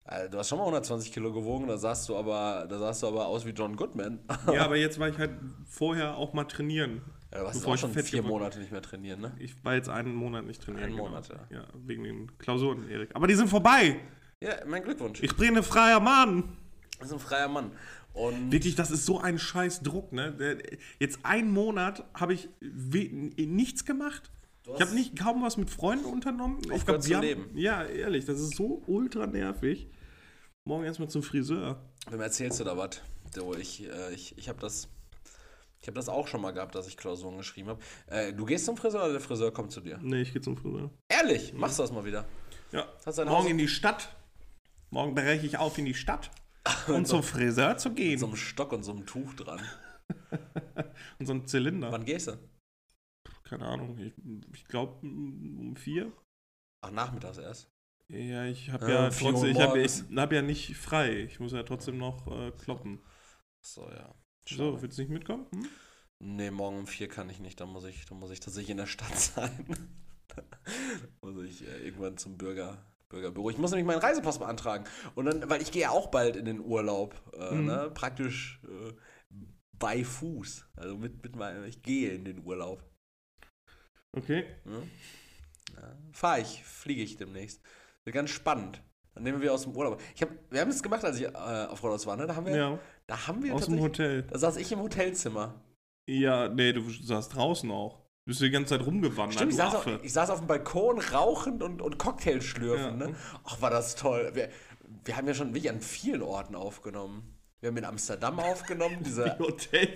Also, du hast schon mal 120 Kilo gewogen, da sahst du aber, da sahst du aber aus wie John Goodman. Ja, aber jetzt war ich halt vorher auch mal trainieren. Ja, du Bevor auch ich schon fett vier Monate nicht mehr trainieren, ne? Ich war jetzt einen Monat nicht trainieren. Einen genau. Monat, ja. Ja, wegen den Klausuren, Erik. Aber die sind vorbei. Ja, mein Glückwunsch. Ich bin ein freier Mann. Das ist ein freier Mann. Und Wirklich, das ist so ein scheiß Druck, ne? Jetzt einen Monat habe ich nichts gemacht. Ich habe nicht kaum was mit Freunden unternommen. Aufgehört zu haben- leben. Ja, ehrlich, das ist so ultra nervig. Morgen erstmal zum Friseur. Wem erzählst du da was? Ich, äh, ich, ich habe das, ich habe das auch schon mal gehabt, dass ich Klausuren geschrieben habe. Äh, du gehst zum Friseur oder der Friseur kommt zu dir? Nee, ich gehe zum Friseur. Ehrlich, machst du das mal wieder? Ja. Morgen Haus- in die Stadt. Morgen breche ich auf in die Stadt, um zum Friseur zu Mit gehen. so einem Stock und so einem Tuch dran. Und so ein Zylinder. Wann gehst du? Keine Ahnung. Ich, ich glaube um vier. Ach, nachmittags erst. Ja, ich habe Ja, ja, Uhr trotzdem, ich habe hab ja nicht frei. Ich muss ja trotzdem noch äh, kloppen. So, ja. So, willst du nicht mitkommen? Hm? Nee, morgen um vier kann ich nicht. Da muss ich, da muss ich tatsächlich in der Stadt sein. muss ich äh, irgendwann zum Bürger, Bürgerbüro. Ich muss nämlich meinen Reisepass beantragen. Und dann, weil ich gehe ja auch bald in den Urlaub. Äh, Mhm. ne? Praktisch äh, bei Fuß. Also mit, mit meinem, ich gehe in den Urlaub. Okay. Ne? Ja, Fahre ich, fliege ich demnächst. Wird ganz spannend. Dann nehmen wir aus dem Urlaub. Ich hab, wir haben das gemacht, als ich äh, auf Rodos war. Ne? Da haben wir, Ja, da haben wir aus dem Hotel. da saß ich im Hotelzimmer. Ja, nee, du saßt draußen auch. Du bist die ganze Zeit rumgewandert, Stimmt, ich saß, auf, ich saß auf dem Balkon rauchend und, und Cocktail schlürfen. Ja. Ne? Ach, war das toll. Wir, wir haben ja schon wirklich an vielen Orten aufgenommen. Wir haben in Amsterdam aufgenommen, diese Hotel.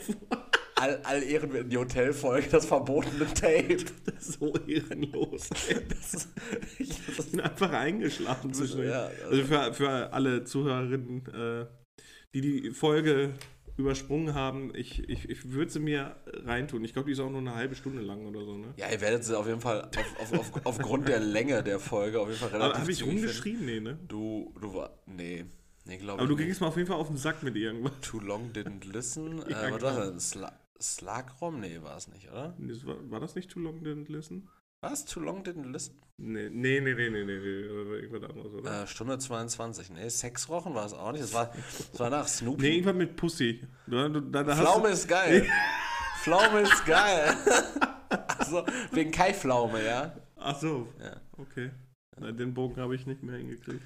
all, all Ehren die Hotelfolge, das verbotene Tape. Das ist so ehrenlos. Das, ist- ich, Ich bin einfach eingeschlafen zwischendurch. ja, Also für, für alle Zuhörerinnen, äh, die die Folge übersprungen haben, ich, ich, ich würde sie mir reintun. Ich glaube, die ist auch nur eine halbe Stunde lang oder so, ne? ja, ihr werdet sie auf jeden Fall auf, auf, auf, aufgrund der Länge der Folge auf jeden Fall relativ Aber habe ich rumgeschrieben? Nee, ne? Du, du war, nee, nee, glaube Aber du gingst mal auf jeden Fall auf den Sack mit irgendwas. Too long didn't listen. Ja, äh, was war das? Sla Slagrom? Nee, war es nicht, oder? War, war das nicht Too Long Didn't Listen? Was? Too long didn't listen? Nee, nee, nee, nee, nee, nee, nee. irgendwas anderes, oder? Äh, Stunde 22. Nee, Sexrochen war es auch nicht. Das war, das war nach Snoopy. Nee, irgendwas mit Pussy. Du, du, da, da Pflaume ist geil. Pflaume ist geil. also, wegen Kai Pflaume, ja? ach so, Ja. okay. Na, den Bogen habe ich nicht mehr hingekriegt.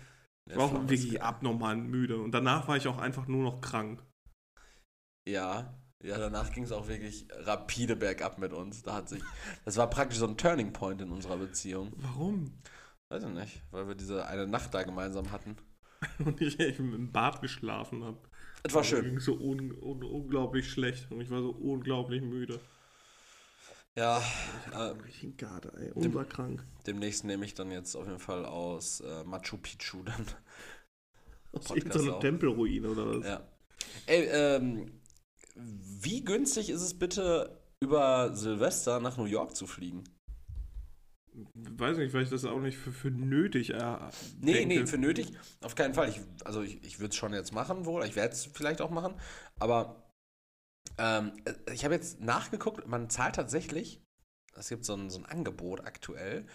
Ich Der war auch wirklich abnormal müde. Und danach war ich auch einfach nur noch krank. Ja, ja, danach ging es auch wirklich rapide bergab mit uns. Da hat sich, das war praktisch so ein Turning Point in unserer Beziehung. Warum? Weiß ich nicht, weil wir diese eine Nacht da gemeinsam hatten. Und ich eben im Bad geschlafen habe. Es war Mir schön. ging so un, un, unglaublich schlecht und ich war so unglaublich müde. Ja, Ich äh, hab richtig Garde, ey. Unterkrank. demnächst nehme ich dann jetzt auf jeden Fall aus äh, Machu Picchu dann. Aus irgendeiner. Tempelruine oder was? Ja. Ey, ähm, wie günstig ist es bitte, über Silvester nach New York zu fliegen? Weiß nicht, weil ich das auch nicht für, für nötig äh, Nee, denke. nee, für nötig. Auf keinen Fall. Ich, also ich, ich würde es schon jetzt machen wohl. Ich werde es vielleicht auch machen. Aber ähm, äh, ich habe jetzt nachgeguckt, man zahlt tatsächlich, es gibt so ein, so ein Angebot aktuell,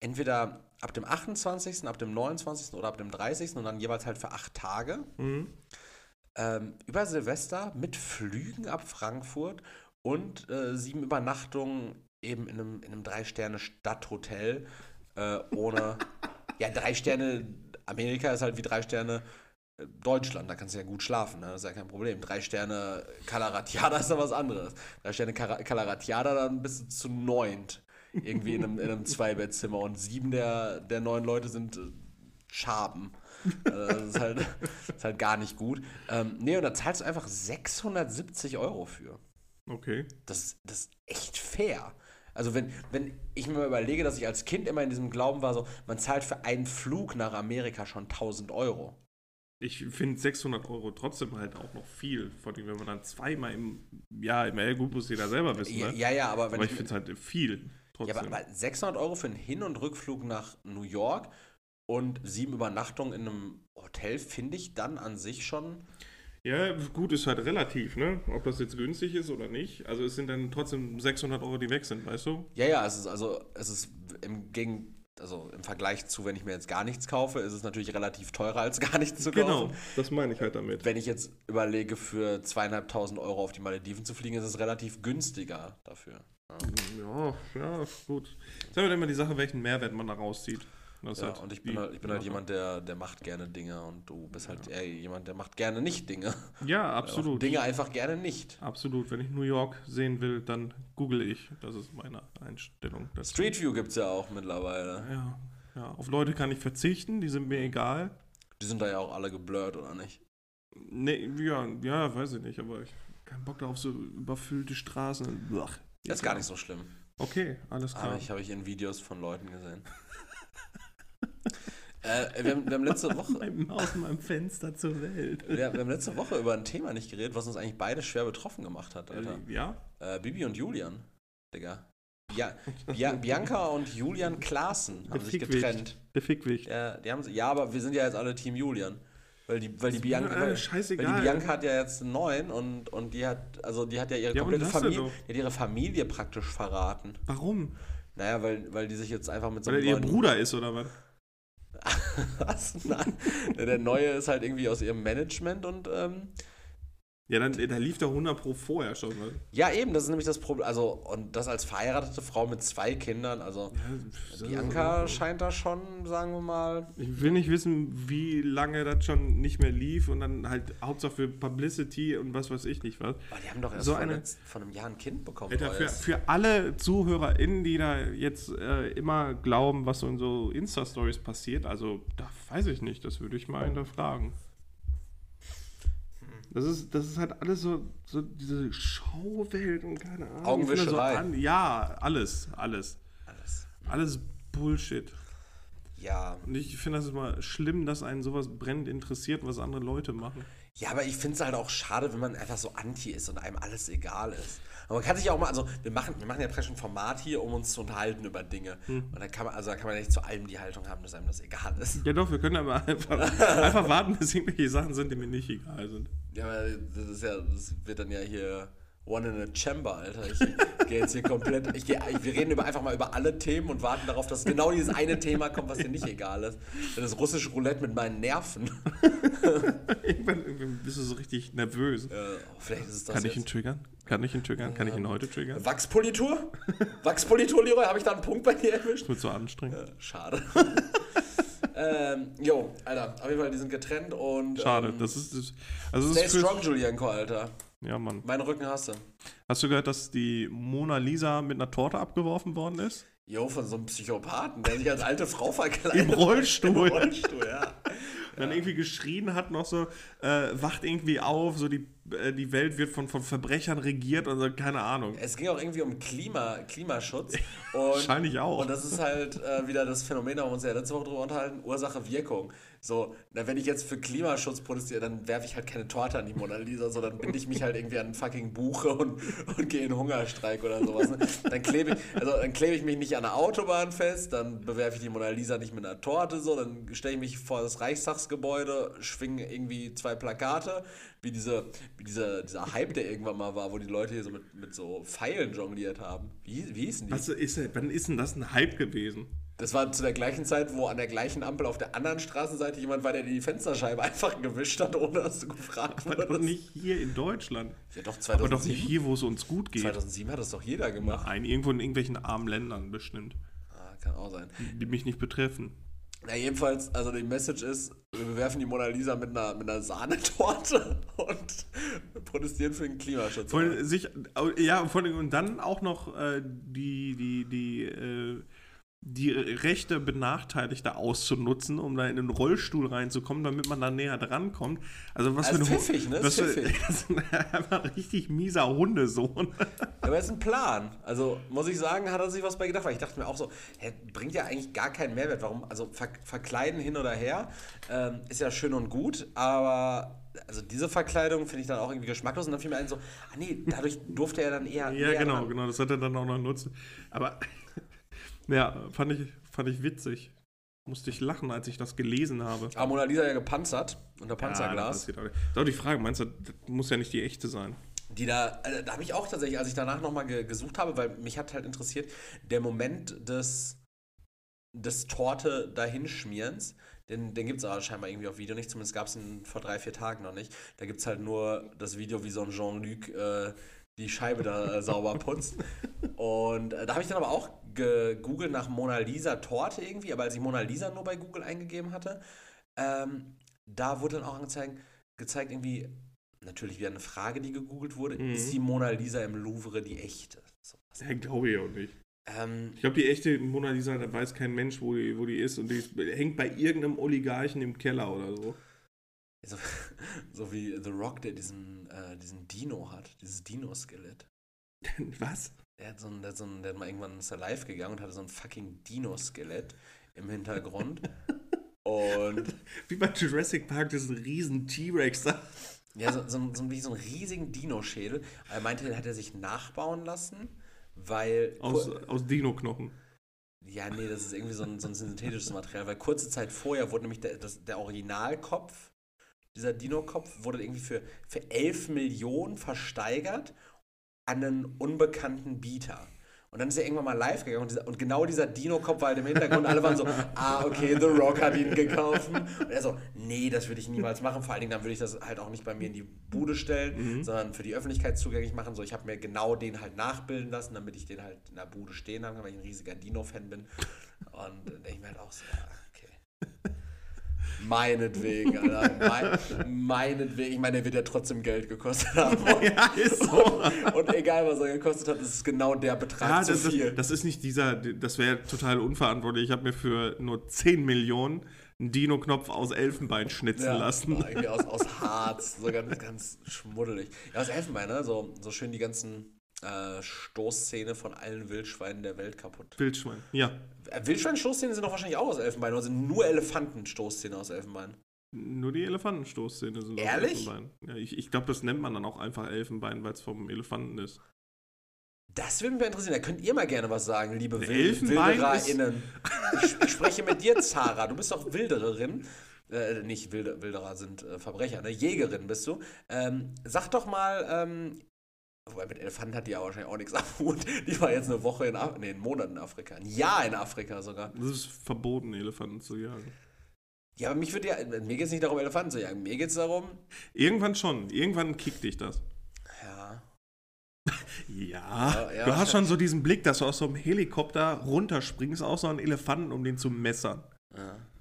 entweder ab dem 28., ab dem 29. oder ab dem 30. und dann jeweils halt für acht Tage. Mhm. Ähm, über Silvester mit Flügen ab Frankfurt und äh, sieben Übernachtungen eben in einem, in einem Drei-Sterne-Stadthotel äh, ohne. ja, drei Sterne. Amerika ist halt wie drei Sterne äh, Deutschland. Da kannst du ja gut schlafen, ne? das ist ja kein Problem. Drei Sterne Calaratiada ist da was anderes. Drei Sterne Calaratiada, dann bist du zu neunt. Irgendwie in einem, in einem Zweibettzimmer und sieben der, der neun Leute sind äh, Schaben. Also das ist halt, das ist halt gar nicht gut. Ähm, nee, und da zahlst du einfach 670 Euro für. Okay. Das, das ist echt fair. Also wenn, wenn ich mir mal überlege, dass ich als Kind immer in diesem Glauben war, so, man zahlt für einen Flug nach Amerika schon 1000 Euro. Ich finde 600 Euro trotzdem halt auch noch viel. Vor allem, wenn man dann zweimal im Jahr, im ja, gut, muss jeder selber wissen, Ja, ne? ja, ja, aber wenn aber ich finde es halt viel. ja, Trotzdem. aber, aber 600 Euro für einen Hin- und Rückflug nach New York und sieben Übernachtungen in einem Hotel finde ich dann an sich schon. Ja, gut, ist halt relativ, ne? Ob das jetzt günstig ist oder nicht. Also es sind dann trotzdem 600 Euro, die weg sind, weißt du? Ja, ja, es ist also, es ist im Gegen, also im Vergleich zu, wenn ich mir jetzt gar nichts kaufe, ist es natürlich relativ teurer als gar nichts zu kaufen. Genau, das meine ich halt damit. Wenn ich jetzt überlege, für zweieinhalbtausend Euro auf die Malediven zu fliegen, ist es relativ günstiger dafür. Ja. Ja, ja, gut. Ist halt immer die Sache, welchen Mehrwert man da rauszieht. Das Ja, halt und ich bin halt, ich bin halt jemand, der, der macht gerne Dinge und du bist halt eher jemand, der macht gerne nicht Dinge. Ja, absolut. Dinge einfach gerne nicht. Absolut. Wenn ich New York sehen will, dann google ich. Das ist meine Einstellung. dazu. Street View gibt es ja auch mittlerweile. Ja, ja. Auf Leute kann ich verzichten, die sind mir egal. Die sind da ja auch alle geblurrt, oder nicht? Nee, ja, ja, weiß ich nicht, aber ich hab keinen Bock auf so überfüllte Straßen. Blach. Das ist gar nicht so schlimm. Okay, alles klar. Aber ich habe ich in Videos von Leuten gesehen. Äh, wir, haben, wir haben letzte Woche. Aus meinem Fenster zur Welt. Wir, wir haben letzte Woche über ein Thema nicht geredet, was uns eigentlich beide schwer betroffen gemacht hat, Alter. Ja? Äh, Bibi und Julian, Digga. Bia Bia Bianca und Julian Klaassen haben Der sich Fickwicht. getrennt. Der Fickwicht. Ja, die haben, ja, aber wir sind ja jetzt alle Team Julian. Weil die, weil die Bianca. Weil, weil die Bianca hat ja jetzt einen neuen und, und die hat, also die hat ja ihre Ja, komplette Familie, die hat ihre Familie praktisch verraten. Warum? Naja, weil, weil die sich jetzt einfach mit so Weil er einem ihr Bruder ist, oder was? Was? Nein. Der neue ist halt irgendwie aus ihrem Management und ähm, Ja, dann da lief der 100 Pro vorher schon. Ne? ja, eben, das ist nämlich das Problem. Also, und das als verheiratete Frau mit zwei Kindern, also Ja, Bianca scheint da schon, sagen wir mal. Ich will nicht wissen, wie lange das schon nicht mehr lief und dann halt Hauptsache für Publicity und was weiß ich nicht was. Oh, die haben doch erst So vor, eine- vor einem Jahr ein Kind bekommen. Alter, für, für alle ZuhörerInnen, die da jetzt äh, immer glauben, was so in so Insta-Stories passiert, also da weiß ich nicht, das würde ich mal hinterfragen. Das ist, das ist halt alles so, so diese Showwelt und keine Ahnung. Augenwischerei. So an, ja, alles, alles. Alles. Alles Bullshit. Ja. Und ich finde das immer schlimm, dass einen sowas brennend interessiert, was andere Leute machen. Ja, aber ich finde es halt auch schade, wenn man einfach so anti ist und einem alles egal ist. Aber man kann sich ja auch mal, also wir machen, wir machen ja praktisch ein Format hier, um uns zu unterhalten über Dinge. Hm. Und da kann man, also da kann man ja nicht zu allem die Haltung haben, dass einem das egal ist. Ja doch, wir können aber einfach, einfach warten, bis irgendwelche Sachen sind, die mir nicht egal sind. Ja, aber das ist ja, das wird dann ja hier One in a Chamber, Alter. Ich gehe jetzt hier komplett, ich geh, wir reden über, einfach mal über alle Themen und warten darauf, dass genau dieses eine Thema kommt, was dir nicht egal ist. Das russische Roulette mit meinen Nerven. Irgendwann, irgendwann bist du so richtig nervös. Äh, vielleicht ist es das Kann ich ihn jetzt. triggern? Kann ich ihn triggern? Kann ich ihn heute triggern? Wachspolitur? Wachspolitur, Leroy, habe ich da einen Punkt bei dir erwischt? Das wird so anstrengend. Äh, Schade. ähm, jo, Alter, auf jeden Fall, die sind getrennt und. Schade. Ähm, Das ist, das, also das Stay ist strong, Julienko, Alter. Ja, Mann. Meinen Rücken hast du. Hast du gehört, dass die Mona Lisa mit einer Torte abgeworfen worden ist? Jo, von so einem Psychopathen, der sich als alte Frau verkleidet. Im Rollstuhl. Im Rollstuhl, ja. dann irgendwie geschrien hat, noch so, äh, wacht irgendwie auf, so die, äh, die Welt wird von, von Verbrechern regiert und so, keine Ahnung. Es ging auch irgendwie um Klima, Klimaschutz. Und, Wahrscheinlich auch. Und das ist halt äh, wieder das Phänomen, da haben wir uns ja letzte Woche drüber unterhalten, Ursache, Wirkung. So, na, wenn ich jetzt für Klimaschutz protestiere, dann werfe ich halt keine Torte an die Mona Lisa, so, dann binde ich mich halt irgendwie an ein fucking Buche und, und gehe in Hungerstreik oder sowas. Ne? Dann klebe ich, also, dann ich mich nicht an der Autobahn fest, dann bewerfe ich die Mona Lisa nicht mit einer Torte, so, dann stelle ich mich vor das Reichstagsgebäude, schwinge irgendwie zwei Plakate, wie, diese, wie dieser, dieser Hype, der irgendwann mal war, wo die Leute hier so mit, mit so Pfeilen jongliert haben. Wie, wie hießen die? Was ist, wann ist denn das ein Hype gewesen? Das war zu der gleichen Zeit, wo an der gleichen Ampel auf der anderen Straßenseite jemand war, der die Fensterscheibe einfach gewischt hat, ohne dass du gefragt Aber doch nicht hier in Deutschland. Ja, doch, 2007. Aber doch nicht hier, wo es uns gut geht. 2007 hat das doch jeder gemacht. Nein, irgendwo in irgendwelchen armen Ländern bestimmt. Ah, kann auch sein. Die mich nicht betreffen. Na, jedenfalls, also die Message ist, wir bewerfen die Mona Lisa mit einer, mit einer Sahnetorte und protestieren für den Klimaschutz. Vor sich, ja, allem, und dann auch noch äh, die, die, die, äh, die Rechte Benachteiligter auszunutzen, um da in den Rollstuhl reinzukommen, damit man da näher dran kommt. Also was das für ein pfiffig, ne? was Das für, das ist einfach richtig mieser Hundesohn. Aber es ist ein Plan. Also muss ich sagen, hat er sich was bei gedacht, weil ich dachte mir auch so, hä, bringt ja eigentlich gar keinen Mehrwert. Warum? Also ver verkleiden hin oder her ähm, ist ja schön und gut, aber also diese Verkleidung finde ich dann auch irgendwie geschmacklos und dann fiel mir ein so, ah nee, dadurch durfte er dann eher. Ja, genau, dran. genau, das hat er dann auch noch nutzen. Aber ja, fand ich, fand ich witzig. Musste ich lachen, als ich das gelesen habe. Aber Mona Lisa ja gepanzert, unter Ja, Panzerglas. nicht. Das ist auch die Frage, meinst du, das muss ja nicht die echte sein? Die da, also da habe ich auch tatsächlich, als ich danach nochmal ge gesucht habe, weil mich hat halt interessiert, der Moment des, des Torte dahinschmierens, den, den gibt es aber scheinbar irgendwie auf Video nicht, zumindest gab es ihn vor drei, vier Tagen noch nicht. Da gibt es halt nur das Video, wie so ein Jean-Luc äh, die Scheibe da äh, sauber putzt. Und äh, da habe ich dann aber auch gegoogelt nach Mona Lisa Torte irgendwie, aber als ich Mona Lisa nur bei Google eingegeben hatte, ähm, da wurde dann auch angezeigt, gezeigt irgendwie, natürlich wieder eine Frage, die gegoogelt wurde, Mhm. ist die Mona Lisa im Louvre die echte? So, Ja, glaube ich auch nicht. ähm, Ich glaube, die echte Mona Lisa, da weiß kein Mensch, wo die, wo die ist. Und die hängt bei irgendeinem Oligarchen im Keller oder so. So, so wie The Rock, der diesen, äh, diesen Dino hat, dieses Dino-Skelett. Was? Der hat so ein, der hat so ein, der hat mal irgendwann ist er live gegangen und hatte so ein fucking Dino-Skelett im Hintergrund. und Wie bei Jurassic Park, diesen riesen T-Rex da. ja, so, so, ein- so, ein- wie so einen riesigen Dino-Schädel. Er meinte, den hat er sich nachbauen lassen, weil. Aus, aus Dino-Knochen. Ja, nee, das ist irgendwie so ein, so ein synthetisches Material, weil kurze Zeit vorher wurde nämlich der, das, der Originalkopf, dieser Dino-Kopf, wurde irgendwie für, für 11 Millionen versteigert an einen unbekannten Bieter. Und dann ist er irgendwann mal live gegangen und, dieser, und genau dieser Dino-Kopf war halt im Hintergrund. Alle waren so, ah, okay, The Rock hat ihn gekauft. Und er so, nee, das würde ich niemals machen. Vor allen Dingen, dann würde ich das halt auch nicht bei mir in die Bude stellen, sondern für die Öffentlichkeit zugänglich machen. So, ich habe mir genau den halt nachbilden lassen, damit ich den halt in der Bude stehen kann, weil ich ein riesiger Dino-Fan bin. Und denke ich mir halt auch so, ja, okay. Meinetwegen, Alter. Mein, meinetwegen. Ich meine, der wird ja trotzdem Geld gekostet haben. Und, Ja, ist so. und egal, was er gekostet hat, ist es genau der Betrag Ja, zu das, viel. ist, das ist nicht dieser, das wäre total unverantwortlich. Ich habe mir für nur 10 Millionen einen Dino-Knopf aus Elfenbein schnitzen Ja, lassen. irgendwie aus, aus Harz, so ganz, ganz schmuddelig. Ja, aus Elfenbein, ne? So, so schön die ganzen äh, Stoßzähne von allen Wildschweinen der Welt kaputt. Wildschwein. Ja. Äh, Wildschwein-Stoßzähne sind doch wahrscheinlich auch aus Elfenbein, oder sind nur Elefanten-Stoßzähne aus Elfenbein? Nur die Elefantenstoßzähne sind aus Ehrlich? Elfenbein. Ja, ich ich glaube, das nennt man dann auch einfach Elfenbein, weil es vom Elefanten ist. Das würde mich interessieren. Da könnt ihr mal gerne was sagen, liebe Wild WildererInnen. Ich, ich spreche mit dir, Zara. Du bist doch Wildererin. Äh, nicht Wilde, Wilderer sind äh, Verbrecher, ne? Jägerin bist du. Ähm, sag doch mal, ähm, wobei mit Elefanten hat die ja wahrscheinlich auch nichts am Hut. Die war jetzt eine Woche in Afrika, nee, einen Monat in Afrika. Ein Jahr in Afrika sogar. Das ist verboten, Elefanten zu jagen. Ja, aber mich würde ja, mir geht es nicht darum, Elefanten zu jagen. Mir geht es darum, Irgendwann schon. Irgendwann kickt dich das. ja, Ja, Ja, ja, du hast schon so diesen Blick, dass du aus so einem Helikopter runterspringst, auf so einen Elefanten, um den zu messern.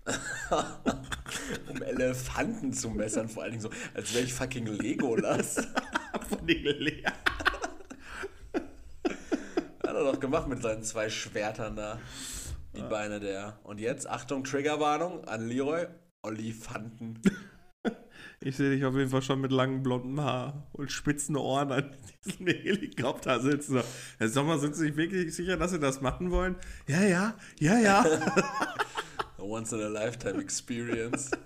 um Elefanten zu messern, vor allen Dingen so, als wäre ich fucking Legolas. Von den Le Hat er doch gemacht mit seinen zwei Schwertern da. Die Beine der. Und jetzt, Achtung, Triggerwarnung an Leroy. Olifanten. Ich sehe dich auf jeden Fall schon mit langen blonden Haar und spitzen Ohren an diesem Helikopter sitzen. Ja, sag mal, sind Sie sich wirklich sicher, dass Sie das machen wollen? Ja, ja, ja, ja. Once in a lifetime experience.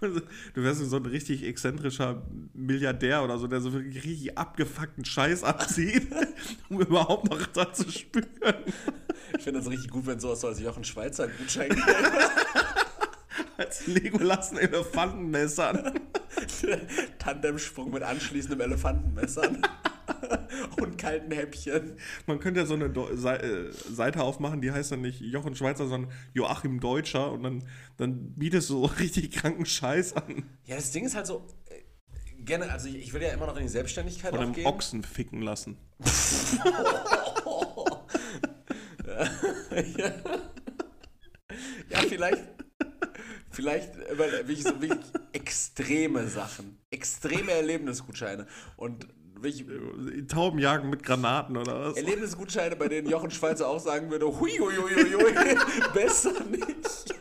Du wärst so ein richtig exzentrischer Milliardär oder so, der so richtig abgefuckten Scheiß abzieht, um überhaupt noch da zu spüren. Ich finde das richtig gut, wenn sowas so als Jochen Schweizer Gutschein gilt. Als Legolas ein Elefantenmessern. Tandemsprung mit anschließendem Elefantenmessern. Kalten Häppchen. Man könnte ja so eine Do äh, Seite aufmachen, die heißt dann nicht Jochen Schweizer, sondern Joachim Deutscher und dann, dann bietest du so richtig kranken Scheiß an. Ja, das Ding ist halt so, äh, gerne, also ich, ich will ja immer noch in die Selbstständigkeit Von einem gehen. Ochsen ficken lassen. ja. ja, vielleicht, vielleicht wirklich so wirklich extreme Sachen, extreme Erlebnisgutscheine und wirklich Taubenjagen mit Granaten oder was? Erlebnisgutscheine, bei denen Jochen Schweizer auch sagen würde, hui, hui, hui, hui, besser nicht.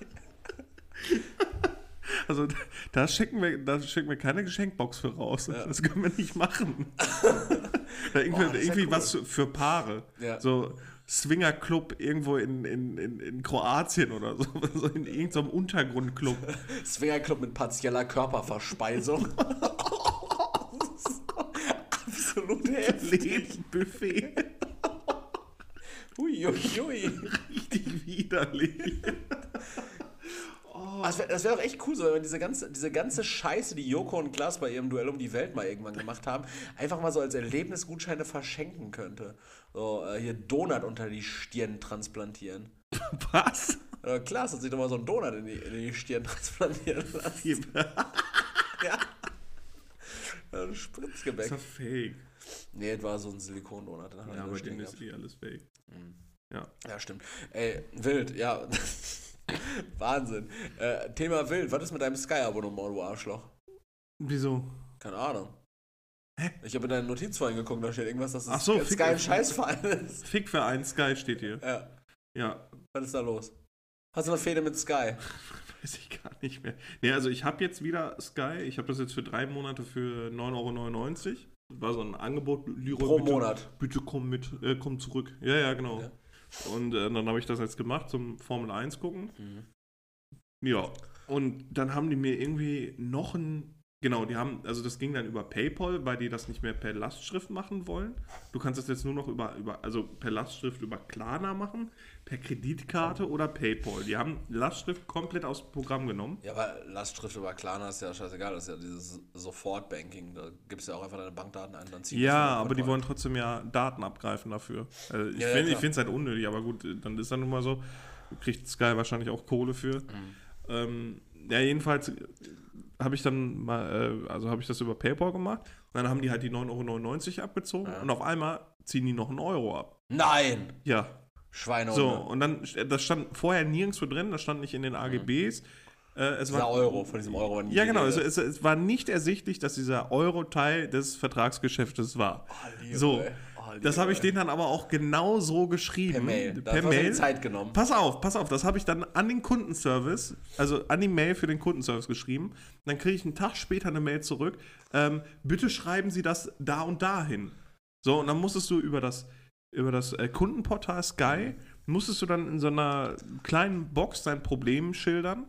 Also da schicken wir, da schicken wir keine Geschenkbox für raus. Das können wir nicht machen. irgendwie Boah, ja irgendwie cool. was für Paare. Ja. So Swingerclub irgendwo in, in, in, in Kroatien oder so. so in irgendeinem Untergrundclub. Swingerclub mit partieller Körperverspeisung. Absolut heftig. Lebensbuffet. Hui. Richtig widerlich. Das wäre das wär auch echt cool, so, wenn man diese ganze, diese ganze Scheiße, die Joko und Klaas bei ihrem Duell um die Welt mal irgendwann gemacht haben, einfach mal so als Erlebnisgutscheine verschenken könnte. So, äh, hier Donut unter die Stirn transplantieren. Was? Klaas hat sich doch mal so einen Donut in die, in die Stirn transplantieren lassen. Ja. ein Spritzgebäck. Das ist doch fake. Nee, es war so ein Silikondonut. Ja, aber den ist eh alles fake. Ja. Ja, stimmt. Ey, wild, ja. Wahnsinn. Äh, Thema wild. Was ist mit deinem Sky-Abonnement, du Arschloch? Wieso? Keine Ahnung. Hä? Ich habe in deine Notiz vorhin geguckt, da steht irgendwas, dass das so, Sky fick ein. Scheißverein ist. Fickverein Sky steht hier. Ja, Ja, was ist da los? Hast du eine Fehde mit Sky? weiß ich gar nicht mehr. Nee, also ich habe jetzt wieder Sky. Ich habe das jetzt für drei Monate für 9,99 Euro. War so ein Angebot. Leroy, Pro bitte, Monat. Bitte komm mit, äh, komm zurück. Ja, ja, genau. Ja. Und äh, dann habe ich das jetzt gemacht zum Formel 1 gucken. Mhm. Ja. Und dann haben die mir irgendwie noch ein. Genau, die haben, also das ging dann über PayPal, weil die das nicht mehr per Lastschrift machen wollen. Du kannst das jetzt nur noch über, über also per Lastschrift über Klarna machen, per Kreditkarte oder PayPal. Die haben Lastschrift komplett aus dem Programm genommen. Ja, aber Lastschrift über Klarna ist ja scheißegal. Das ist ja dieses Sofort-Banking. Da gibst du ja auch einfach deine Bankdaten ein, dann ziehen die Ja, aber die wollen trotzdem ja Daten abgreifen dafür. Also ich Ja, ja, finde es halt unnötig, aber gut, dann ist dann nun mal so, kriegt Sky wahrscheinlich auch Kohle für. Mhm. Ähm, ja, jedenfalls habe ich dann mal, äh, also habe ich das über PayPal gemacht und dann haben die halt die 9,99 Euro abgezogen Ja. und auf einmal ziehen die noch einen Euro ab. Nein! Ja, Schweine. so, und dann, das stand vorher nirgendwo drin, das stand nicht in den AGBs. Äh, es Dieser war, Euro, von diesem Euro. ja, genau. Es, es, es war nicht ersichtlich, dass dieser Euro Teil des Vertragsgeschäftes war. Oh, Liebe, so, ey. Oh, das habe ich denen dann aber auch genau so geschrieben. Per Mail. Da Per hast du dir Mail. Zeit genommen. Pass auf, pass auf, das habe ich dann an den Kundenservice, also an die Mail für den Kundenservice geschrieben. Dann kriege ich einen Tag später eine Mail zurück. Ähm, bitte schreiben Sie das da und dahin. So, und dann musstest du über das, über das äh, Kundenportal Sky, musstest du dann in so einer kleinen Box dein Problem schildern,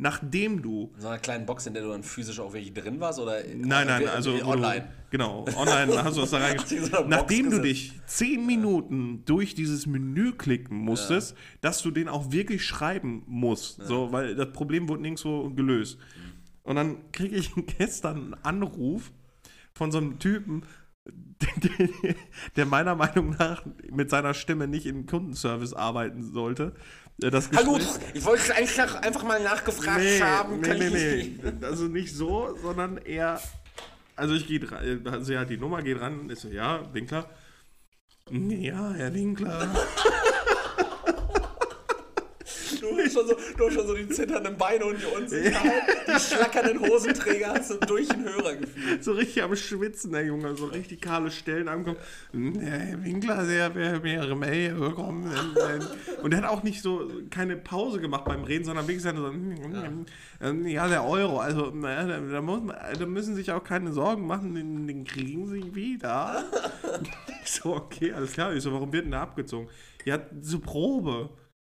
nachdem du In so einer kleinen Box, in der du dann physisch auch wirklich drin warst? Oder Nein, nein, wie- also wo online. Du, genau, online hast du das da reingeschrieben. in so einer Box Nachdem du gesetzt. dich zehn Minuten durch dieses Menü klicken musstest, dass du den auch wirklich schreiben musst. So, weil das Problem wurde nirgendwo gelöst. Und dann kriege ich gestern einen Anruf von so einem Typen, der meiner Meinung nach mit seiner Stimme nicht im Kundenservice arbeiten sollte. Äh, Das Hallo, ich wollte eigentlich einfach mal nachgefragt nee, haben. Nee, nee, nee. Also nicht so, sondern eher. Also ich gehe dran, also ja, die Nummer geht ran, ist so, ja, Winkler. Ja, Herr Winkler. Du hast schon so, du hast schon so die zitternden Beine und die Unsicherheit, die schlackernden Hosenträger hast du durch den Hörer gefühlt. So richtig am Schwitzen, der Junge. So richtig kahle Stellen ankommen. Der Herr Winkler, der wäre mehrere Mail bekommen. Und der hat auch nicht so keine Pause gemacht beim Reden, sondern wirklich so, ja. ja, der Euro, also na, da, da, muss, da müssen sich auch keine Sorgen machen, den, den kriegen sie wieder. ich so, okay, alles klar. Ich so, warum wird denn der abgezogen? Ja, zur Probe.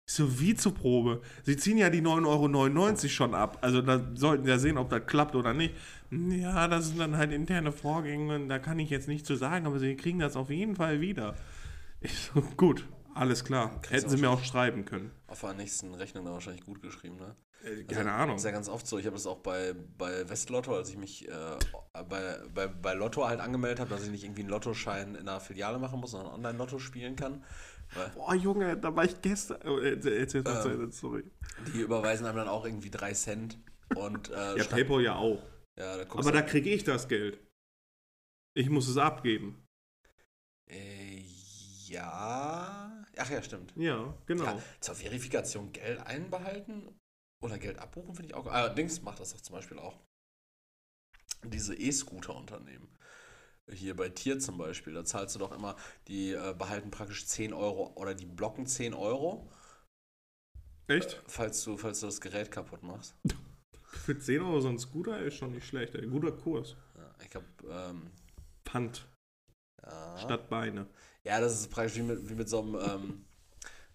Ich so, wie zur Probe? Sie ziehen ja die 9,99 Euro schon ab. Also da sollten sie ja sehen, ob das klappt oder nicht. Ja, das sind dann halt interne Vorgänge, da kann ich jetzt nicht zu sagen, aber sie kriegen das auf jeden Fall wieder. Ich so, gut, alles klar. Hätten sie mir auch schreiben können. Auf der nächsten Rechnung da wahrscheinlich gut geschrieben, ne? Äh, keine also, Ahnung. Das ist ja ganz oft so. Ich habe das auch bei, bei Westlotto, als ich mich äh, bei, bei, bei Lotto halt angemeldet habe, dass ich nicht irgendwie einen Lottoschein in einer Filiale machen muss, sondern Online-Lotto spielen kann. Boah, Junge, da war ich gestern. Oh, erzähl, erzähl, ähm, sorry. Die überweisen einem dann auch irgendwie 3 Cent. Und, äh, ja, PayPal ja auch. Ja, da Aber da kriege ich das Geld. Ich muss es abgeben. Äh, ja. Ach ja, stimmt. Ja, genau. Ja, zur Verifikation Geld einbehalten oder Geld abbuchen finde ich auch. Allerdings macht das doch zum Beispiel auch diese E-Scooter-Unternehmen. Hier bei Tier zum Beispiel, da zahlst du doch immer, die äh, behalten praktisch 10 Euro oder die blocken 10 Euro. Echt? Äh, falls, du, falls du das Gerät kaputt machst. Für 10 Euro so ein Scooter ist schon nicht schlecht, ey. Guter Kurs. Ja, ich hab. Ähm, Pant. Ja. Statt Beine. Ja, das ist praktisch wie mit, wie mit so einem, ähm,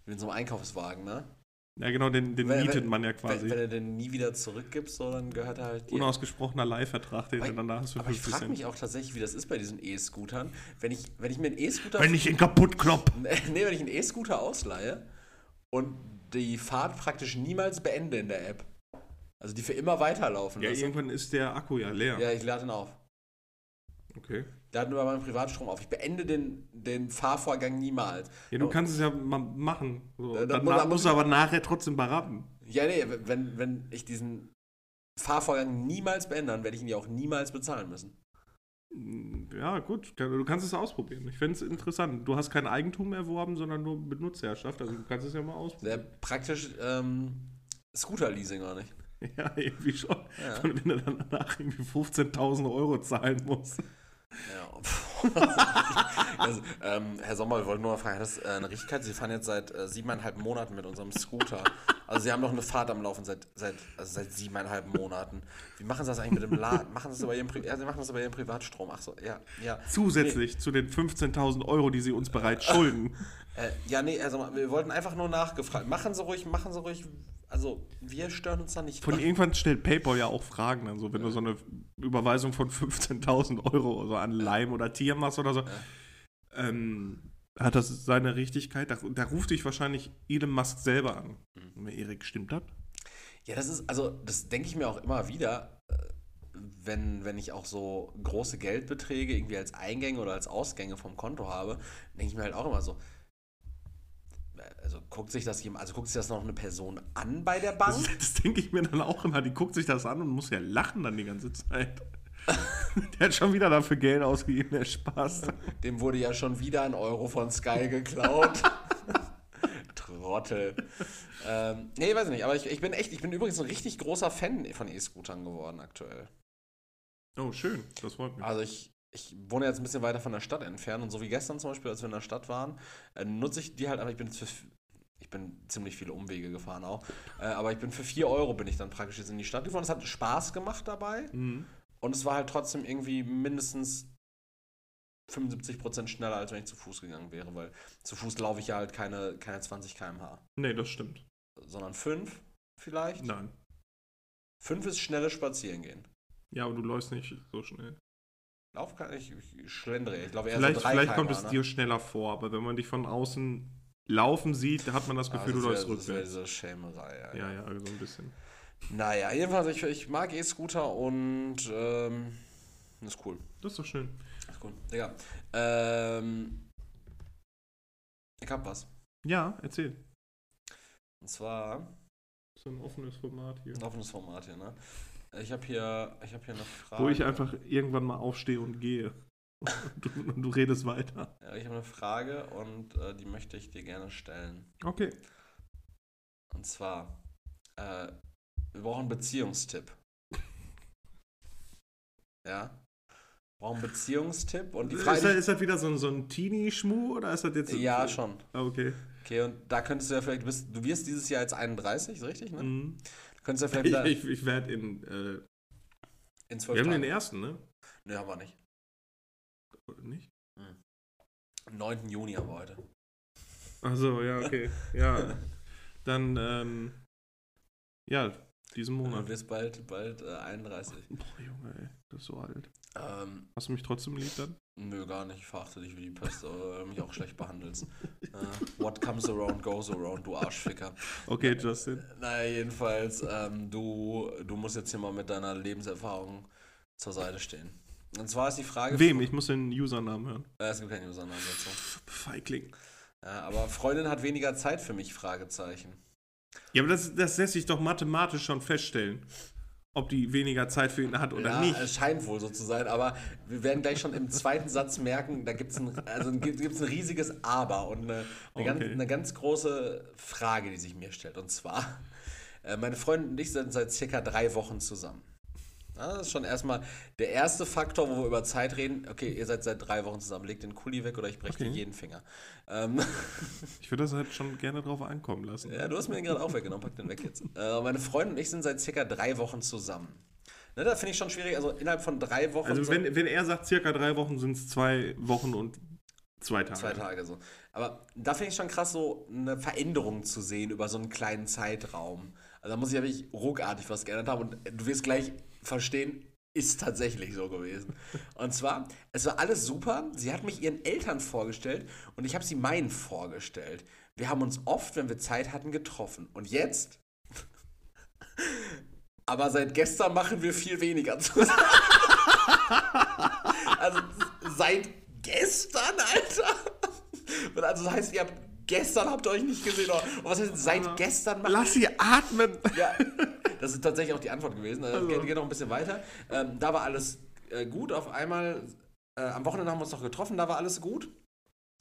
wie mit so einem Einkaufswagen, ne? Ja, genau, den, den wenn, mietet man ja quasi. Wenn, wenn er den nie wieder zurückgibt, so, dann gehört er halt dir. Unausgesprochener Leihvertrag, den du danach hast Aber ich frage mich auch tatsächlich, wie das ist bei diesen E-Scootern. Wenn ich, wenn ich mir einen E-Scooter... Wenn ich ihn kaputt klopp! nee, wenn ich einen E-Scooter ausleihe und die Fahrt praktisch niemals beende in der App. Also die für immer weiterlaufen. Ja, irgendwann ist der Akku ja leer. Ja, ich lade ihn auf. Okay. Der hat nur meinen Privatstrom auf. Ich beende den, den Fahrvorgang niemals. Ja, du kannst es ja mal machen. So. Dann, dann musst du aber nachher trotzdem berappen. Ja, nee, wenn, wenn ich diesen Fahrvorgang niemals beende, werde ich ihn ja auch niemals bezahlen müssen. Mm, ja, gut, du kannst es ausprobieren. Ich finde es interessant. Du hast kein Eigentum erworben, sondern nur Benutzerherrschaft. Also du kannst es ja mal ausprobieren. Sehr praktisch ähm, Scooter-Leasing, oder nicht? Ja, irgendwie schon. Ja. Und wenn du dann danach irgendwie 15.000 Euro zahlen musst. Ja. also, ähm, Herr Sommer, wir wollten nur mal fragen, hat das äh, eine Richtigkeit? Sie fahren jetzt seit äh, siebeneinhalb Monaten mit unserem Scooter. Also Sie haben noch eine Fahrt am Laufen seit, seit, also seit siebeneinhalb Monaten. Wie machen Sie das eigentlich mit dem Laden? Machen Sie das über Ihren, Pri ja, Sie machen das über Ihren Privatstrom. Ach so, ja. ja. Zusätzlich nee. zu den 15.000 Euro, die Sie uns bereits schulden. Äh, ja, nee, also wir wollten einfach nur nachgefragt. Machen Sie ruhig, machen Sie ruhig also wir stören uns da nicht. Von irgendwann stellt PayPal ja auch Fragen, also wenn ja. du so eine Überweisung von 15.000 Euro so an Leim oder Tier machst oder so, ja. ähm, hat das seine Richtigkeit? Da, da, ruft dich wahrscheinlich Elon Musk selber an. Mhm. Erik, stimmt das? Ja, das ist, also das denke ich mir auch immer wieder, äh, wenn, wenn ich auch so große Geldbeträge irgendwie als Eingänge oder als Ausgänge vom Konto habe, denke ich mir halt auch immer so, also guckt sich das jemand, also guckt sich das noch eine Person an bei der Bank? Das, das denke ich mir dann auch immer. Die guckt sich das an und muss ja lachen dann die ganze Zeit. der hat schon wieder dafür Geld ausgegeben, der Spaß. Dem wurde ja schon wieder ein Euro von Sky geklaut. Trottel. Ähm, nee, weiß nicht, aber ich, ich bin echt, ich bin übrigens ein richtig großer Fan von E-Scootern geworden aktuell. Oh, schön, das freut mich. Also ich, ich wohne jetzt ein bisschen weiter von der Stadt entfernt und so wie gestern zum Beispiel, als wir in der Stadt waren, äh, nutze ich die halt, aber ich bin für, ich bin ziemlich viele Umwege gefahren auch, äh, aber ich bin für 4 Euro bin ich dann praktisch jetzt in die Stadt gefahren. Es hat Spaß gemacht dabei mhm. und es war halt trotzdem irgendwie mindestens 75% schneller, als wenn ich zu Fuß gegangen wäre, weil zu Fuß laufe ich ja halt keine, keine 20 km/h. Nee, das stimmt. Sondern 5 vielleicht? Nein. 5 ist schnelles Spazierengehen. Ja, aber du läufst nicht so schnell. Lauf kann ich, ich schlendere. Ich glaube eher vielleicht, so drei Vielleicht kommt es ne? dir schneller vor, aber wenn man dich von außen laufen sieht, hat man das ah, Gefühl, ah, du läufst rückwärts. Das wäre diese Schämerei. Ja, ja, ja, so ein bisschen. Naja, jedenfalls, ich, ich mag E-Scooter und ähm, das ist cool. Das ist doch schön. Das ist cool. Digga. Ähm, ich hab was. Ja, erzähl. Und zwar. Das ist ein offenes Format hier. Ein offenes Format hier, ne? Ich habe hier, hab hier eine Frage. Wo ich einfach irgendwann mal aufstehe und gehe. Und du, und du redest weiter. Ja, ich habe eine Frage und äh, die möchte ich dir gerne stellen. Okay. Und zwar, äh, wir brauchen einen Beziehungstipp. Ja. Wir brauchen einen Beziehungstipp und die Frage. ist, das, ist das wieder so ein, so ein Teenie-Schmuh oder ist das jetzt. ja, schon. Ah, Okay. Okay, und da könntest du ja vielleicht, du, bist, du wirst dieses Jahr jetzt 31, ist richtig, ne? Mhm. Du könntest ja vielleicht Ich, wieder ich, ich werde in. Äh, in wir haben den ersten, ne? Ne, haben wir nicht. Nicht? Am 9. Juni haben wir heute. Achso, ja, okay. Ja. Dann, ähm. Ja, diesen Du Monat. wirst bald, bald äh, 31. Boah, Junge, ey, das ist so alt. Ähm, Hast du mich trotzdem lieb dann? nö, gar nicht. Ich verachte dich wie die Pest, aber du mich auch schlecht behandelst. Äh, what comes around goes around, du Arschficker. Okay, Justin. Naja, jedenfalls, ähm, du, du musst jetzt hier mal mit deiner Lebenserfahrung zur Seite stehen. Und zwar ist die Frage. Wem? Ich muss den Usernamen hören. Äh, es gibt keinen Usernamen dazu. Feigling. Ja, aber Freundin hat weniger Zeit für mich, Fragezeichen. Ja, aber das, das lässt sich doch mathematisch schon feststellen. Ob die weniger Zeit für ihn hat oder ja, nicht. es scheint wohl so zu sein, aber wir werden gleich schon im zweiten Satz merken, da gibt es ein, also ein, gibt's ein riesiges Aber und eine, eine, ganz, Okay. eine ganz große Frage, die sich mir stellt. Und zwar, äh, meine Freundin und ich sind seit circa drei Wochen zusammen. Ja, das ist schon erstmal der erste Faktor, wo wir über Zeit reden. Okay, ihr seid seit drei Wochen zusammen, legt den Kuli weg oder ich breche dir Okay. jeden Finger. Ähm, Ich würde das halt schon gerne drauf ankommen lassen. ja, du hast mir den gerade auch weggenommen, pack den weg jetzt. Äh, meine Freundin und ich sind seit circa drei Wochen zusammen. Ne, da finde ich schon schwierig, also innerhalb von drei Wochen. Also so- wenn, wenn er sagt, circa drei Wochen, sind es zwei Wochen und zwei Tage. Zwei Tage so. Aber da finde ich schon krass, so eine Veränderung zu sehen über so einen kleinen Zeitraum. Also da muss ich ja wirklich ruckartig was geändert haben und du wirst gleich verstehen, ist tatsächlich so gewesen. Und zwar, es war alles super. Sie hat mich ihren Eltern vorgestellt und ich habe sie meinen vorgestellt. Wir haben uns oft, wenn wir Zeit hatten, getroffen. Und jetzt? Aber seit gestern machen wir viel weniger zusammen. Also seit gestern, Alter. Also das heißt, ihr habt gestern habt ihr euch nicht gesehen. Und was heißt seit gestern machen? Lass sie atmen. Ja, das ist tatsächlich auch die Antwort gewesen. Also. Also. Geht, geht noch ein bisschen weiter. Ähm, da war alles äh, gut. Auf einmal, äh, am Wochenende haben wir uns noch getroffen, da war alles gut.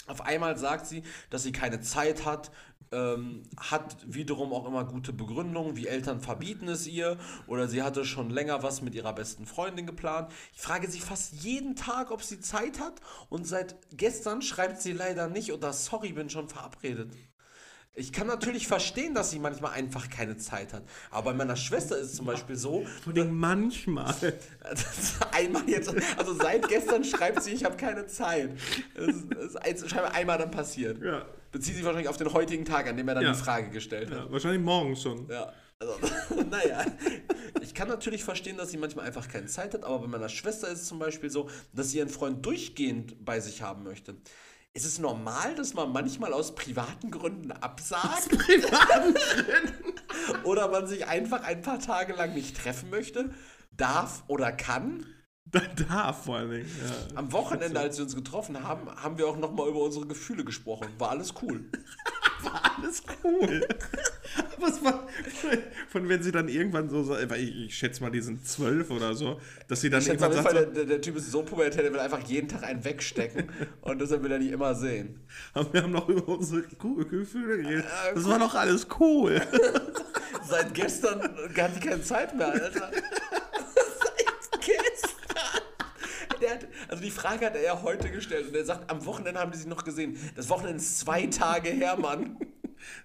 Auf einmal sagt sie, dass sie keine Zeit hat, ähm, hat wiederum auch immer gute Begründungen, wie Eltern verbieten es ihr oder sie hatte schon länger was mit ihrer besten Freundin geplant. Ich frage sie fast jeden Tag, ob sie Zeit hat und seit gestern schreibt sie leider nicht oder sorry, bin schon verabredet. Ich kann natürlich verstehen, dass sie manchmal einfach keine Zeit hat. Aber bei meiner Schwester ist es zum Beispiel so, manchmal. einmal jetzt, also seit gestern schreibt sie, ich habe keine Zeit. Das ist, das ist scheinbar einmal dann passiert. Ja. Bezieht sich wahrscheinlich auf den heutigen Tag, an dem er dann Ja. die Frage gestellt hat. ja. Wahrscheinlich morgens schon. Ja. Also, naja, ich kann natürlich verstehen, dass sie manchmal einfach keine Zeit hat, aber bei meiner Schwester ist es zum Beispiel so, dass sie ihren Freund durchgehend bei sich haben möchte. Ist es normal, dass man manchmal aus privaten Gründen absagt? oder man sich einfach ein paar Tage lang nicht treffen möchte, darf oder kann? Da darf vor allen Dingen. Ja. Am Wochenende, als wir uns getroffen haben, haben wir auch nochmal über unsere Gefühle gesprochen. War alles cool. Alles cool. Was war, von wenn sie dann irgendwann so, weil ich, ich schätze mal, die sind zwölf oder so, dass sie dann Ich irgendwann sagt, Fall, der, der, der Typ ist so pubertär, der will einfach jeden Tag einen wegstecken. und deshalb will er die immer sehen. "Aber wir haben noch über unsere Gefühle geredet. Ja, Das war doch alles cool. Seit gestern hat die keine Zeit mehr, Alter. Der hat, also die Frage hat er ja heute gestellt und er sagt, am Wochenende haben die sich noch gesehen. Das Wochenende ist zwei Tage her, Mann.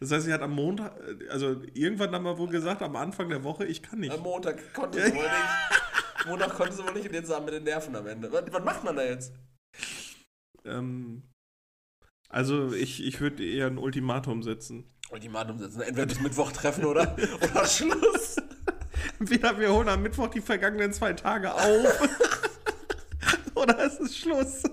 Das heißt, sie hat am Montag, also irgendwann haben wir wohl gesagt, am Anfang der Woche, ich kann nicht. Am Montag konnte sie wohl nicht. Montag konnte sie wohl nicht und jetzt haben wir den Nerven am Ende. Was, was macht man da jetzt? Ähm, also ich, ich würde eher ein Ultimatum setzen. Ultimatum setzen. Entweder bis Mittwoch treffen oder, oder Schluss. Entweder wir holen am Mittwoch die vergangenen zwei Tage auf. oder es ist Schluss.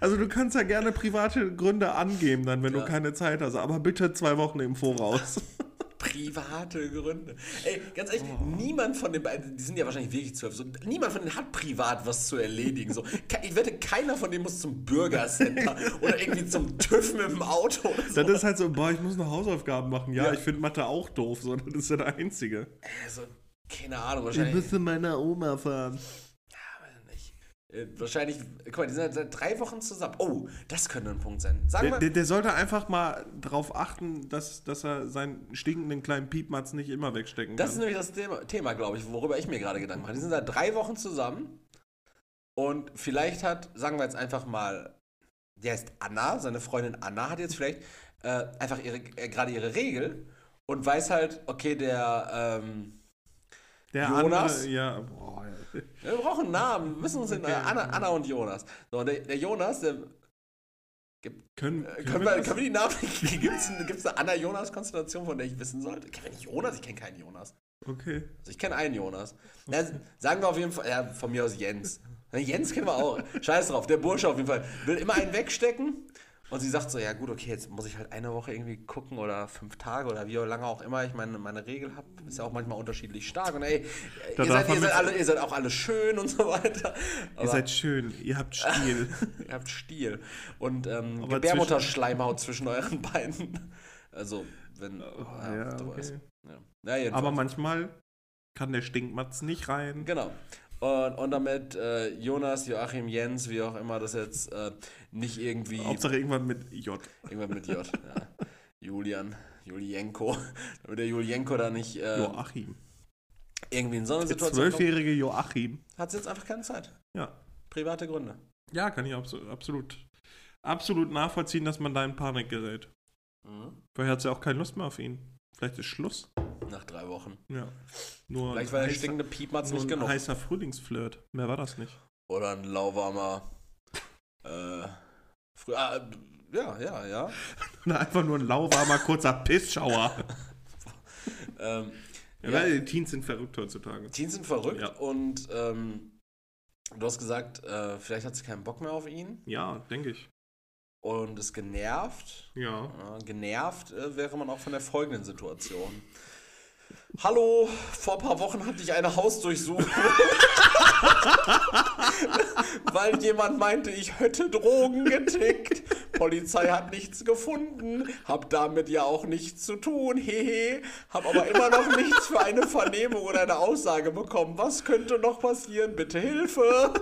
Also du kannst ja gerne private Gründe angeben, dann, wenn Ja. du keine Zeit hast, aber bitte zwei Wochen im Voraus. Private Gründe. Ey, ganz ehrlich, niemand von den beiden, die sind ja wahrscheinlich wirklich zwölf, so, niemand von denen hat privat was zu erledigen. So. Ich wette, keiner von denen muss zum Bürgercenter oder irgendwie zum TÜV mit dem Auto oder so. Das ist halt so, boah, ich muss noch Hausaufgaben machen. Ja, Ja. ich finde Mathe auch doof, so, das ist ja der Einzige. Also, keine Ahnung, wahrscheinlich. zu meiner Oma fahren. Ja, weiß nicht. Äh, wahrscheinlich, guck mal, die sind seit drei Wochen zusammen. Oh, das könnte ein Punkt sein. Sagen Der, wir, der, der sollte einfach mal darauf achten, dass, dass er seinen stinkenden kleinen Piepmatz nicht immer wegstecken das ist kann. nämlich das Thema, Thema glaube ich, worüber ich mir gerade Gedanken mache. Die sind seit drei Wochen zusammen und vielleicht hat, sagen wir jetzt einfach mal, die heißt Anna, seine Freundin Anna hat jetzt vielleicht äh, einfach ihre, äh, gerade ihre Regel und weiß halt, okay, der, ähm, Der Jonas? andere, ja, boah, wir brauchen einen Namen, wir müssen uns den, Okay. Anna, Anna und Jonas. So, der, der Jonas, der, Können, äh, können, können, wir können wir die Namen, gibt es eine, Anna-Jonas-Konstellation, von der ich wissen sollte? Kennen wir nicht Jonas? Ich kenne keinen Jonas. Okay. Also ich kenne einen Jonas. Na, sagen wir auf jeden Fall, ja, von mir aus Jens. Jens kennen wir auch. Scheiß drauf, der Bursche auf jeden Fall. Will immer einen wegstecken. Und sie sagt so, ja gut, okay, jetzt muss ich halt eine Woche irgendwie gucken oder fünf Tage oder wie lange auch immer ich meine, meine Regel habe. Ist ja auch manchmal unterschiedlich stark. Und ey, Da ihr seid, ihr, seid alle, ihr seid auch alle schön und so weiter. Ihr Aber seid schön, ihr habt Stil. ihr habt Stil. Und ähm, Gebärmutterschleimhaut zwischen euren Beinen. Also, wenn. ja, ja, du okay. weißt. Ja. Ja. Aber manchmal kann der Stinkmatz nicht rein. Genau. Und, und damit äh, Jonas, Joachim, Jens, wie auch immer das jetzt äh, nicht irgendwie Hauptsache irgendwann mit J. irgendwann mit J. ja. Julian, Julienko, damit der Julienko da nicht äh, Joachim. irgendwie in so eine Der Situation kommt, zwölfjährige Joachim. hat sie jetzt einfach keine Zeit. Ja. Private Gründe. Ja, kann ich abso absolut, absolut nachvollziehen, dass man da in Panik gerät. Vielleicht hat sie auch keine Lust mehr auf ihn. Vielleicht ist Schluss. Nach drei Wochen. Ja. Nur Vielleicht ein war der heißer- stinkende Piepmatz nicht ein genug. heißer Frühlingsflirt. Mehr war das nicht. Oder ein lauwarmer. Äh, frü- ah, ja, ja, ja. Oder einfach nur ein lauwarmer, kurzer Pissschauer. Ähm, Ja, Ja. die Teens sind verrückt heutzutage. Teens sind verrückt Ja. und ähm, du hast gesagt, äh, vielleicht hat sie keinen Bock mehr auf ihn Ja, denke ich. Und ist genervt. Ja. Genervt äh, wäre man auch von der folgenden Situation. Hallo, vor ein paar Wochen hatte ich eine Hausdurchsuchung, weil jemand meinte, ich hätte Drogen getickt. Polizei hat nichts gefunden, hab damit ja auch nichts zu tun, hehe, hab aber immer noch nichts für eine Vernehmung oder eine Aussage bekommen. Was könnte noch passieren? Bitte Hilfe!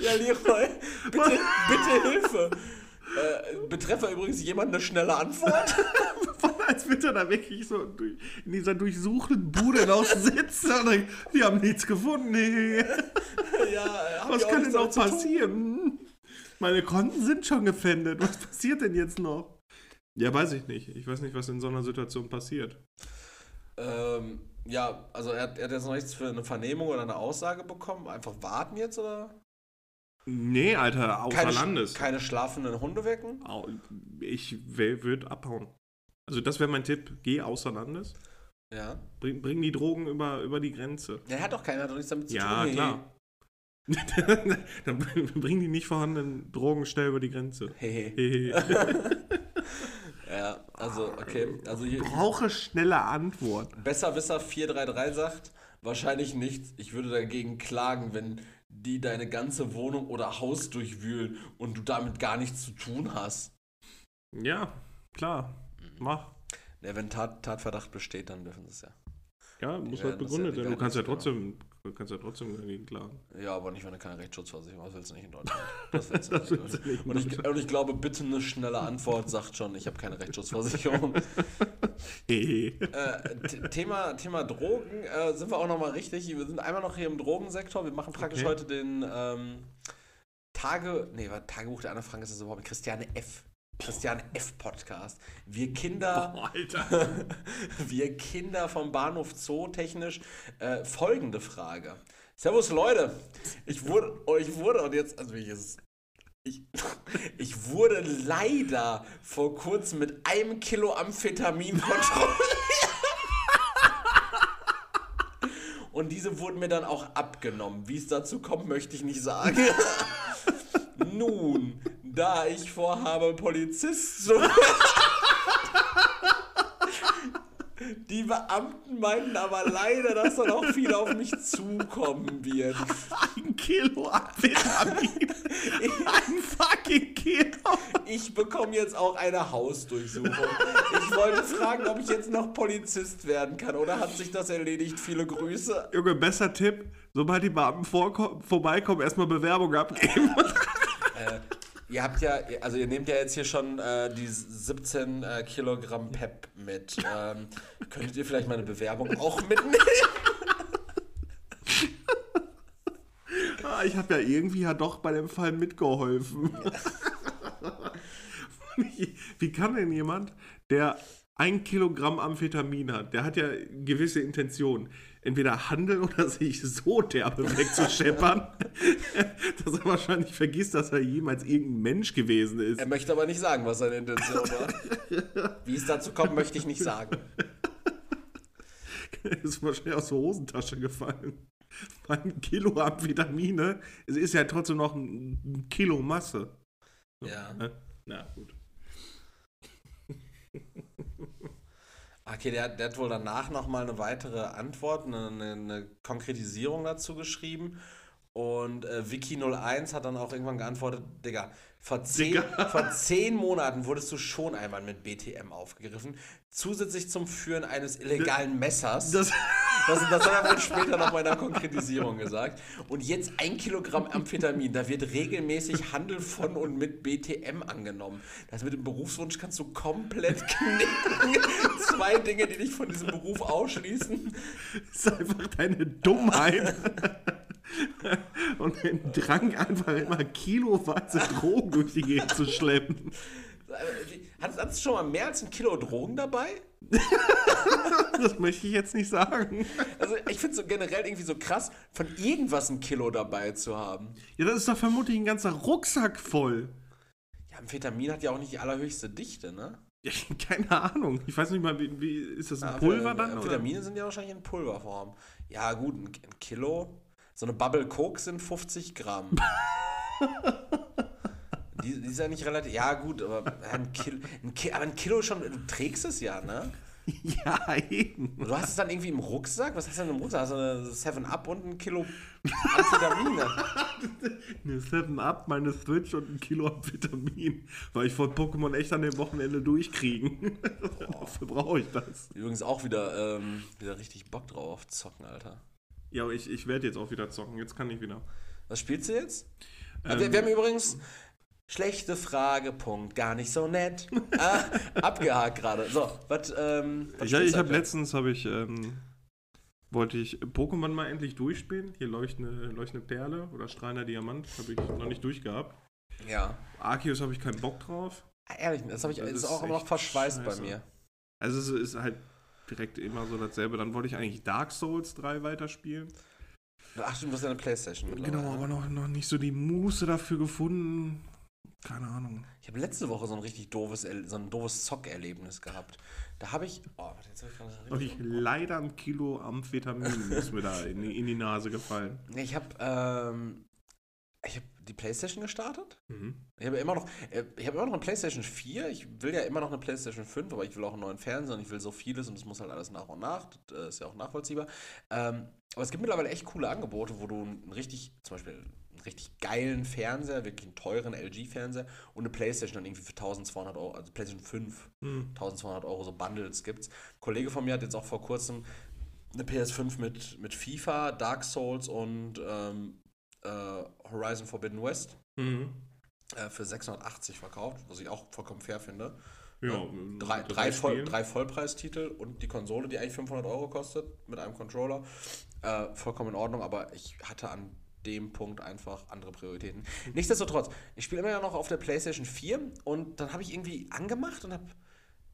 Ja, Leroy, bitte, bitte Hilfe. Äh, betreffe übrigens jemand eine schnelle Antwort. Als wird er da wirklich so durch, in dieser durchsuchten Bude noch sitzen wir haben nichts gefunden. Nee. ja, äh, Was kann denn noch passieren? Hm? Meine Konten sind schon gefändet. Was passiert denn jetzt noch? Ja, weiß ich nicht. Ich weiß nicht, was in so einer Situation passiert. Ähm, ja, also er, er hat jetzt noch nichts für eine Vernehmung oder eine Aussage bekommen. Einfach warten jetzt oder? Nee, Alter, außer Keine, Landes. keine schlafenden Hunde wecken? Ich würde abhauen. Also das wäre mein Tipp. Geh außer Landes. Ja. Bring, bring die Drogen über, über die Grenze. Er hat doch keiner, hat doch nichts damit zu Ja, tun. klar. Dann bring die nicht vorhandenen Drogen schnell über die Grenze. Hehe. Hehe. Ja, also, okay. Also hier, Brauche schnelle Antwort. Besserwisser 433 sagt, wahrscheinlich nichts. Ich würde dagegen klagen, wenn die deine ganze Wohnung oder Haus durchwühlen und du damit gar nichts zu tun hast. Ja, klar. Mach. Ja, wenn Tat, Tatverdacht besteht, dann dürfen sie es ja. Ja, muss werden halt begründet ja- die sein. Du werden kannst ja ja trotzdem, du kannst ja trotzdem dagegen klagen. Ja, aber nicht, wenn du keine Rechtsschutzversicherung hast, willst du nicht in Deutschland. Das willst du nicht. willst du nicht in Und ich, und ich glaube, bitte eine schnelle Antwort sagt schon, ich habe keine Rechtsschutzversicherung. Äh, Thema, Thema Drogen, äh, sind wir auch nochmal richtig. Wir sind einmal noch hier im Drogensektor. Wir machen praktisch Okay. heute den ähm, Tage, nee, Tagebuch der Anne Frank ist das überhaupt. Christiane F. Christiane F. Podcast. Wir Kinder, Oh, Alter. wir Kinder vom Bahnhof Zoo technisch. Äh, folgende Frage. Servus Leute, ich wurde, oh, ich wurde und jetzt, also ich, ich, ich wurde leider vor kurzem mit einem Kilo Amphetamin kontrolliert. Und diese wurden mir dann auch abgenommen. Wie es dazu kommt, möchte ich nicht sagen. Nun, da ich vorhabe, Polizist zu werden. Die Beamten meinten aber leider, dass dann auch viel auf mich zukommen wird. Ein Kilo Amphetamin. Ein fucking Genau. Ich bekomme jetzt auch eine Hausdurchsuchung. Ich wollte fragen, ob ich jetzt noch Polizist werden kann oder hat sich das erledigt? Viele Grüße. Junge, besser Tipp, sobald die Beamten vorbeikommen, erstmal Bewerbung abgeben. Äh, ihr habt ja, also ihr nehmt ja jetzt hier schon äh, die 17 äh, Kilogramm Pep mit. Ähm, könntet ihr vielleicht meine Bewerbung auch mitnehmen? Ah, ich habe ja irgendwie ja doch bei dem Fall mitgeholfen. Wie kann denn jemand, der ein Kilogramm Amphetamin hat, der hat ja gewisse Intentionen, entweder handeln oder sich so derbe wegzuscheppern, dass er wahrscheinlich vergisst, dass er jemals irgendein Mensch gewesen ist. Er möchte aber nicht sagen, was seine Intention war. Wie es dazu kommt, möchte ich nicht sagen. Er ist wahrscheinlich aus der Hosentasche gefallen. Ein Kilo Amphetamine, es ist ja trotzdem noch ein Kilo Masse. Ja. Ne? Na gut. Okay, der, der hat wohl danach nochmal eine weitere Antwort, eine, eine, Konkretisierung dazu geschrieben. Und äh, Wiki01 hat dann auch irgendwann geantwortet, Digga, vor zehn, Digga. vor zehn Monaten wurdest du schon einmal mit BTM aufgegriffen, zusätzlich zum Führen eines illegalen Messers. Das, Das, das hat er wohl später noch in der Konkretisierung gesagt. Und jetzt ein Kilogramm Amphetamin. Da wird regelmäßig Handel von und mit BTM angenommen. Das mit dem Berufswunsch kannst du komplett knicken. Zwei Dinge, die dich von diesem Beruf ausschließen. ist einfach deine Dummheit. Und den Drang, einfach immer kiloweise Drogen durch die Gegend zu schleppen. Hattest du schon mal mehr als ein Kilo Drogen dabei? Das möchte ich jetzt nicht sagen. Also ich finde es so generell irgendwie so krass, von irgendwas ein Kilo dabei zu haben. Ja, das ist doch vermutlich ein ganzer Rucksack voll. Ja, Amphetamin hat ja auch nicht die allerhöchste Dichte, ne? Ja, keine Ahnung. Ich weiß nicht mal, wie, wie ist das ein Ja, Pulver Amphe- dann? Oder? Amphetamine sind ja wahrscheinlich in Pulverform. Ja, gut, ein, ein Kilo. So eine Bubble Coke sind 50 Gramm. die, die ist ja nicht relativ. Ja, gut, aber ein Kilo, ein Ki aber ein Kilo schon. Du trägst es ja, ne? Ja, eben. Du hast es dann irgendwie im Rucksack? Was hast du denn im Rucksack? Hast du eine 7-Up und ein Kilo Amphetamine? Eine 7-Up, meine Switch und ein Kilo Amphetamin. Weil ich von Pokémon echt an dem Wochenende durchkriegen. Dafür brauche ich das. Übrigens auch wieder, ähm, wieder richtig Bock drauf auf zocken, Alter. Ja, aber ich, ich werde jetzt auch wieder zocken. Jetzt kann ich wieder. Was spielst du jetzt? Ähm, wir, wir haben übrigens schlechte Frage, Punkt, gar nicht so nett. ah, abgehakt gerade. So, was, ähm, was Ja, ich habe letztens habe ich ähm, wollte ich Pokémon mal endlich durchspielen. Hier leuchtende, leuchtende Perle oder strahlender Diamant habe ich noch nicht durchgehabt. Ja. Arceus habe ich keinen Bock drauf. Ah, Ehrlich, das, hab ich, Das ist ist auch immer noch verschweißt bei scheiße. mir. Also es ist halt direkt immer so dasselbe. Dann wollte ich eigentlich Dark Souls 3 weiterspielen. Ach du hast ja eine Playstation. Genau, aber noch, noch nicht so die Muße dafür gefunden. Keine Ahnung. Ich habe letzte Woche so ein richtig doofes, so ein doofes Zockerlebnis gehabt. Da habe ich. Oh, jetzt habe ich gerade Und ich leider ein Kilo Amphetamin ist mir da in die, in die Nase gefallen. Ich habe ähm, ich habe die Playstation gestartet. Mhm. Ich habe immer noch, äh, ich habe immer noch eine PlayStation 4. Ich will ja immer noch eine PlayStation 5, aber ich will auch einen neuen Fernseher und ich will so vieles und das muss halt alles nach und nach. Das äh, ist ja auch nachvollziehbar. Ähm, aber es gibt mittlerweile echt coole Angebote, wo du einen richtig, zum Beispiel einen richtig geilen Fernseher, wirklich einen teuren LG-Fernseher und eine PlayStation dann irgendwie für 1200 Euro, also PlayStation 5, Mhm. 1200 Euro, so Bundles gibt's. Ein Kollege von mir hat jetzt auch vor kurzem eine PS5 mit, mit FIFA, Dark Souls und ähm, äh, Horizon Forbidden West Mhm. äh, für 680 verkauft, was ich auch vollkommen fair finde. Ja, Ja, ähm, Drei, drei Voll, drei Vollpreistitel und die Konsole, die eigentlich 500 Euro kostet, mit einem Controller. Äh, vollkommen in Ordnung, aber ich hatte an dem Punkt einfach andere Prioritäten. Nichtsdestotrotz, ich spiele immer ja noch auf der PlayStation 4 und dann habe ich irgendwie angemacht und habe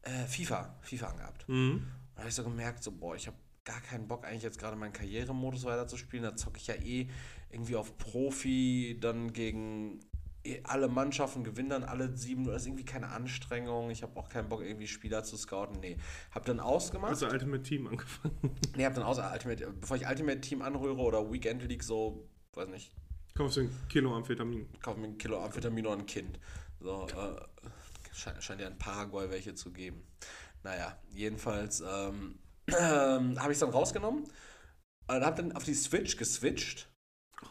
äh, FIFA, FIFA angehabt. Mhm. Da habe ich so gemerkt, so, boah, ich habe gar keinen Bock, eigentlich jetzt gerade meinen Karrieremodus weiterzuspielen. Da zocke ich ja eh irgendwie auf Profi, dann gegen eh alle Mannschaften gewinnen dann alle sieben. Das ist irgendwie keine Anstrengung. Ich habe auch keinen Bock, irgendwie Spieler zu scouten. Nee. Hab dann ausgemacht. Hast du Ultimate Team angefangen? nee, hab dann aus Ultimate, bevor ich Ultimate Team anrühre oder Weekend League so, weiß nicht, Kaufst du ein Kilo Amphetamin? kaufe mir ein Kilo Amphetamin oder ein Kind. So, äh, scheint, scheint ja in Paraguay welche zu geben. Naja, jedenfalls ähm, ähm, habe ich es dann rausgenommen und habe dann auf die Switch geswitcht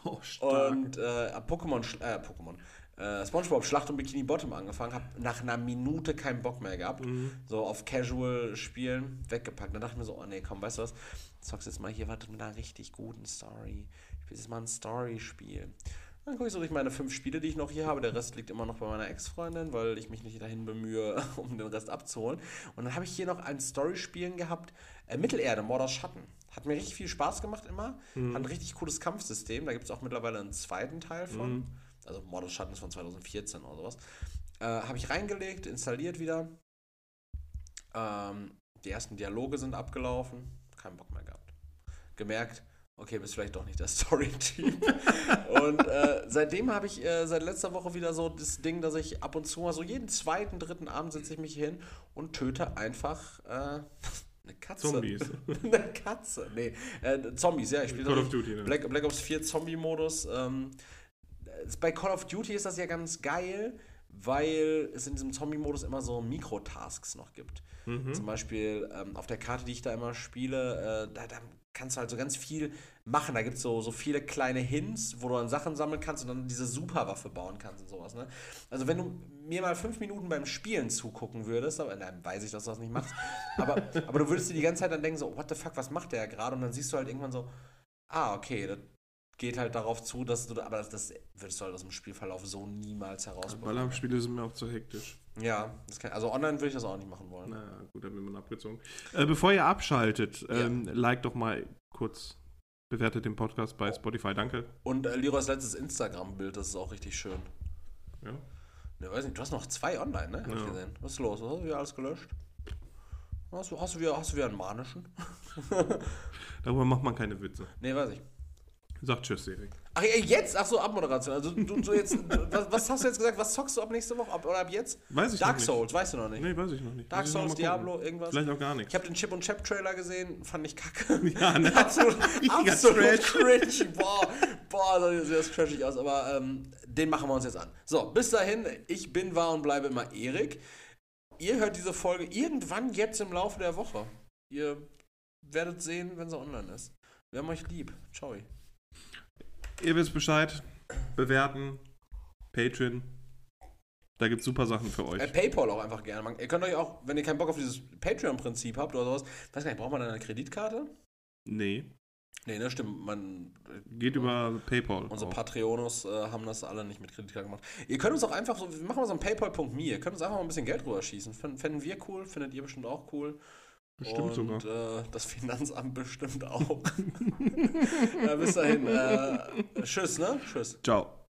Oh, stark. und äh, Pokémon, äh, Pokémon, äh, SpongeBob Schlacht um Bikini Bottom angefangen, habe nach einer Minute keinen Bock mehr gehabt. Mhm. So auf Casual spielen, weggepackt. Dann dachte ich mir so, oh nee, komm, weißt du was? Zockst jetzt mal hier was mit einer richtig guten Story. Ich will jetzt mal ein Story-Spiel. Dann gucke ich so durch meine fünf Spiele, die ich noch hier habe. Der Rest liegt immer noch bei meiner Ex-Freundin, weil ich mich nicht dahin bemühe, um den Rest abzuholen. Und dann habe ich hier noch ein Story-Spielen gehabt. Äh, Mittelerde, Mordor Schatten. Hat mir richtig viel Spaß gemacht immer. Hat ein richtig cooles Kampfsystem. Da gibt es auch mittlerweile einen zweiten Teil von. Mhm. Also Mordor Schatten ist von 2014 oder sowas. Äh, habe ich reingelegt, installiert wieder. Ähm, die ersten Dialoge sind abgelaufen. Keinen Bock mehr gehabt. Gemerkt, okay, bist vielleicht doch nicht der Story-Typ. und äh, seitdem habe ich äh, seit letzter Woche wieder so das Ding, dass ich ab und zu mal so jeden zweiten, dritten Abend setze ich mich hin und töte einfach äh, eine Katze. Zombies. eine Katze. Nee, äh, Zombies, ja. Ich spiele Call of Duty, ne? Black, Black Ops 4 Zombie-Modus. Ähm, bei Call of Duty ist das ja ganz geil, weil es in diesem Zombie-Modus immer so Mikrotasks noch gibt. Mhm. Zum Beispiel ähm, auf der Karte, die ich da immer spiele, äh, da, da kannst du halt so ganz viel machen. Da gibt es so, so viele kleine Hints, wo du dann Sachen sammeln kannst und dann diese Superwaffe bauen kannst und sowas. Ne? Also wenn du mir mal fünf Minuten beim Spielen zugucken würdest, aber dann weiß ich, dass du das nicht machst, aber, aber du würdest dir die ganze Zeit dann denken, so, what the fuck, was macht der gerade? Und dann siehst du halt irgendwann so, ah, okay, das geht halt darauf zu, dass du, aber das, das würdest du halt aus dem Spielverlauf so niemals herausbekommen. Ballerspiele sind mir auch zu hektisch. Ja, kann, also online würde ich das auch nicht machen wollen. Na gut, dann wird man abgezogen. Äh, bevor ihr abschaltet, ähm, like doch mal kurz, bewertet den Podcast bei Spotify, danke. Und äh, Leroys letztes Instagram-Bild, das ist auch richtig schön. Ja. Ne, weiß nicht, du hast noch zwei online, ne? Hab ich Ja. gesehen. Was ist los? Hast du wieder alles gelöscht? Hast du, hast du, wieder, hast du wieder einen manischen? Darüber macht man keine Witze. Ne, weiß ich. Sag Tschüss, Erik. Ach, jetzt? Ach so, Abmoderation. Also, du, du jetzt, was, was hast du jetzt gesagt? Was zockst du ab nächste Woche? Ab, oder ab jetzt? Weiß ich Dark noch nicht. Souls, weißt du noch nicht. Nee, weiß ich noch nicht. Dark Souls. Diablo, irgendwas? Vielleicht auch gar nichts. Ich habe den Chip und Chap Trailer gesehen, fand ich kacke. Ja, ne? absolut absolut cringe. Boah, boah, sieht das trashig aus. Aber ähm, den machen wir uns jetzt an. So, bis dahin, ich bin, war und bleibe immer Erik. Ihr hört diese Folge irgendwann jetzt im Laufe der Woche. Ihr werdet sehen, wenn sie online ist. Wir haben euch lieb. Ciao. Ihr wisst Bescheid. Bewerten. Patreon. Da gibt's super Sachen für euch. Äh, Paypal auch einfach gerne. Man, ihr könnt euch auch, wenn ihr keinen Bock auf dieses Patreon-Prinzip habt oder sowas, weiß gar nicht, braucht man dann eine Kreditkarte? Nee. Nee, ne, stimmt. Man, Geht über PayPal. Unsere auch. Patreonos äh, haben das alle nicht mit Kreditkarte gemacht. Ihr könnt uns auch einfach so, wir machen mal so ein paypal.me, ihr könnt uns einfach mal ein bisschen Geld rüberschießen. Fänden wir cool, findet ihr bestimmt auch cool. Bestimmt Und sogar. Äh, das Finanzamt bestimmt auch. ja, bis dahin. Äh, tschüss, ne? Tschüss. Ciao.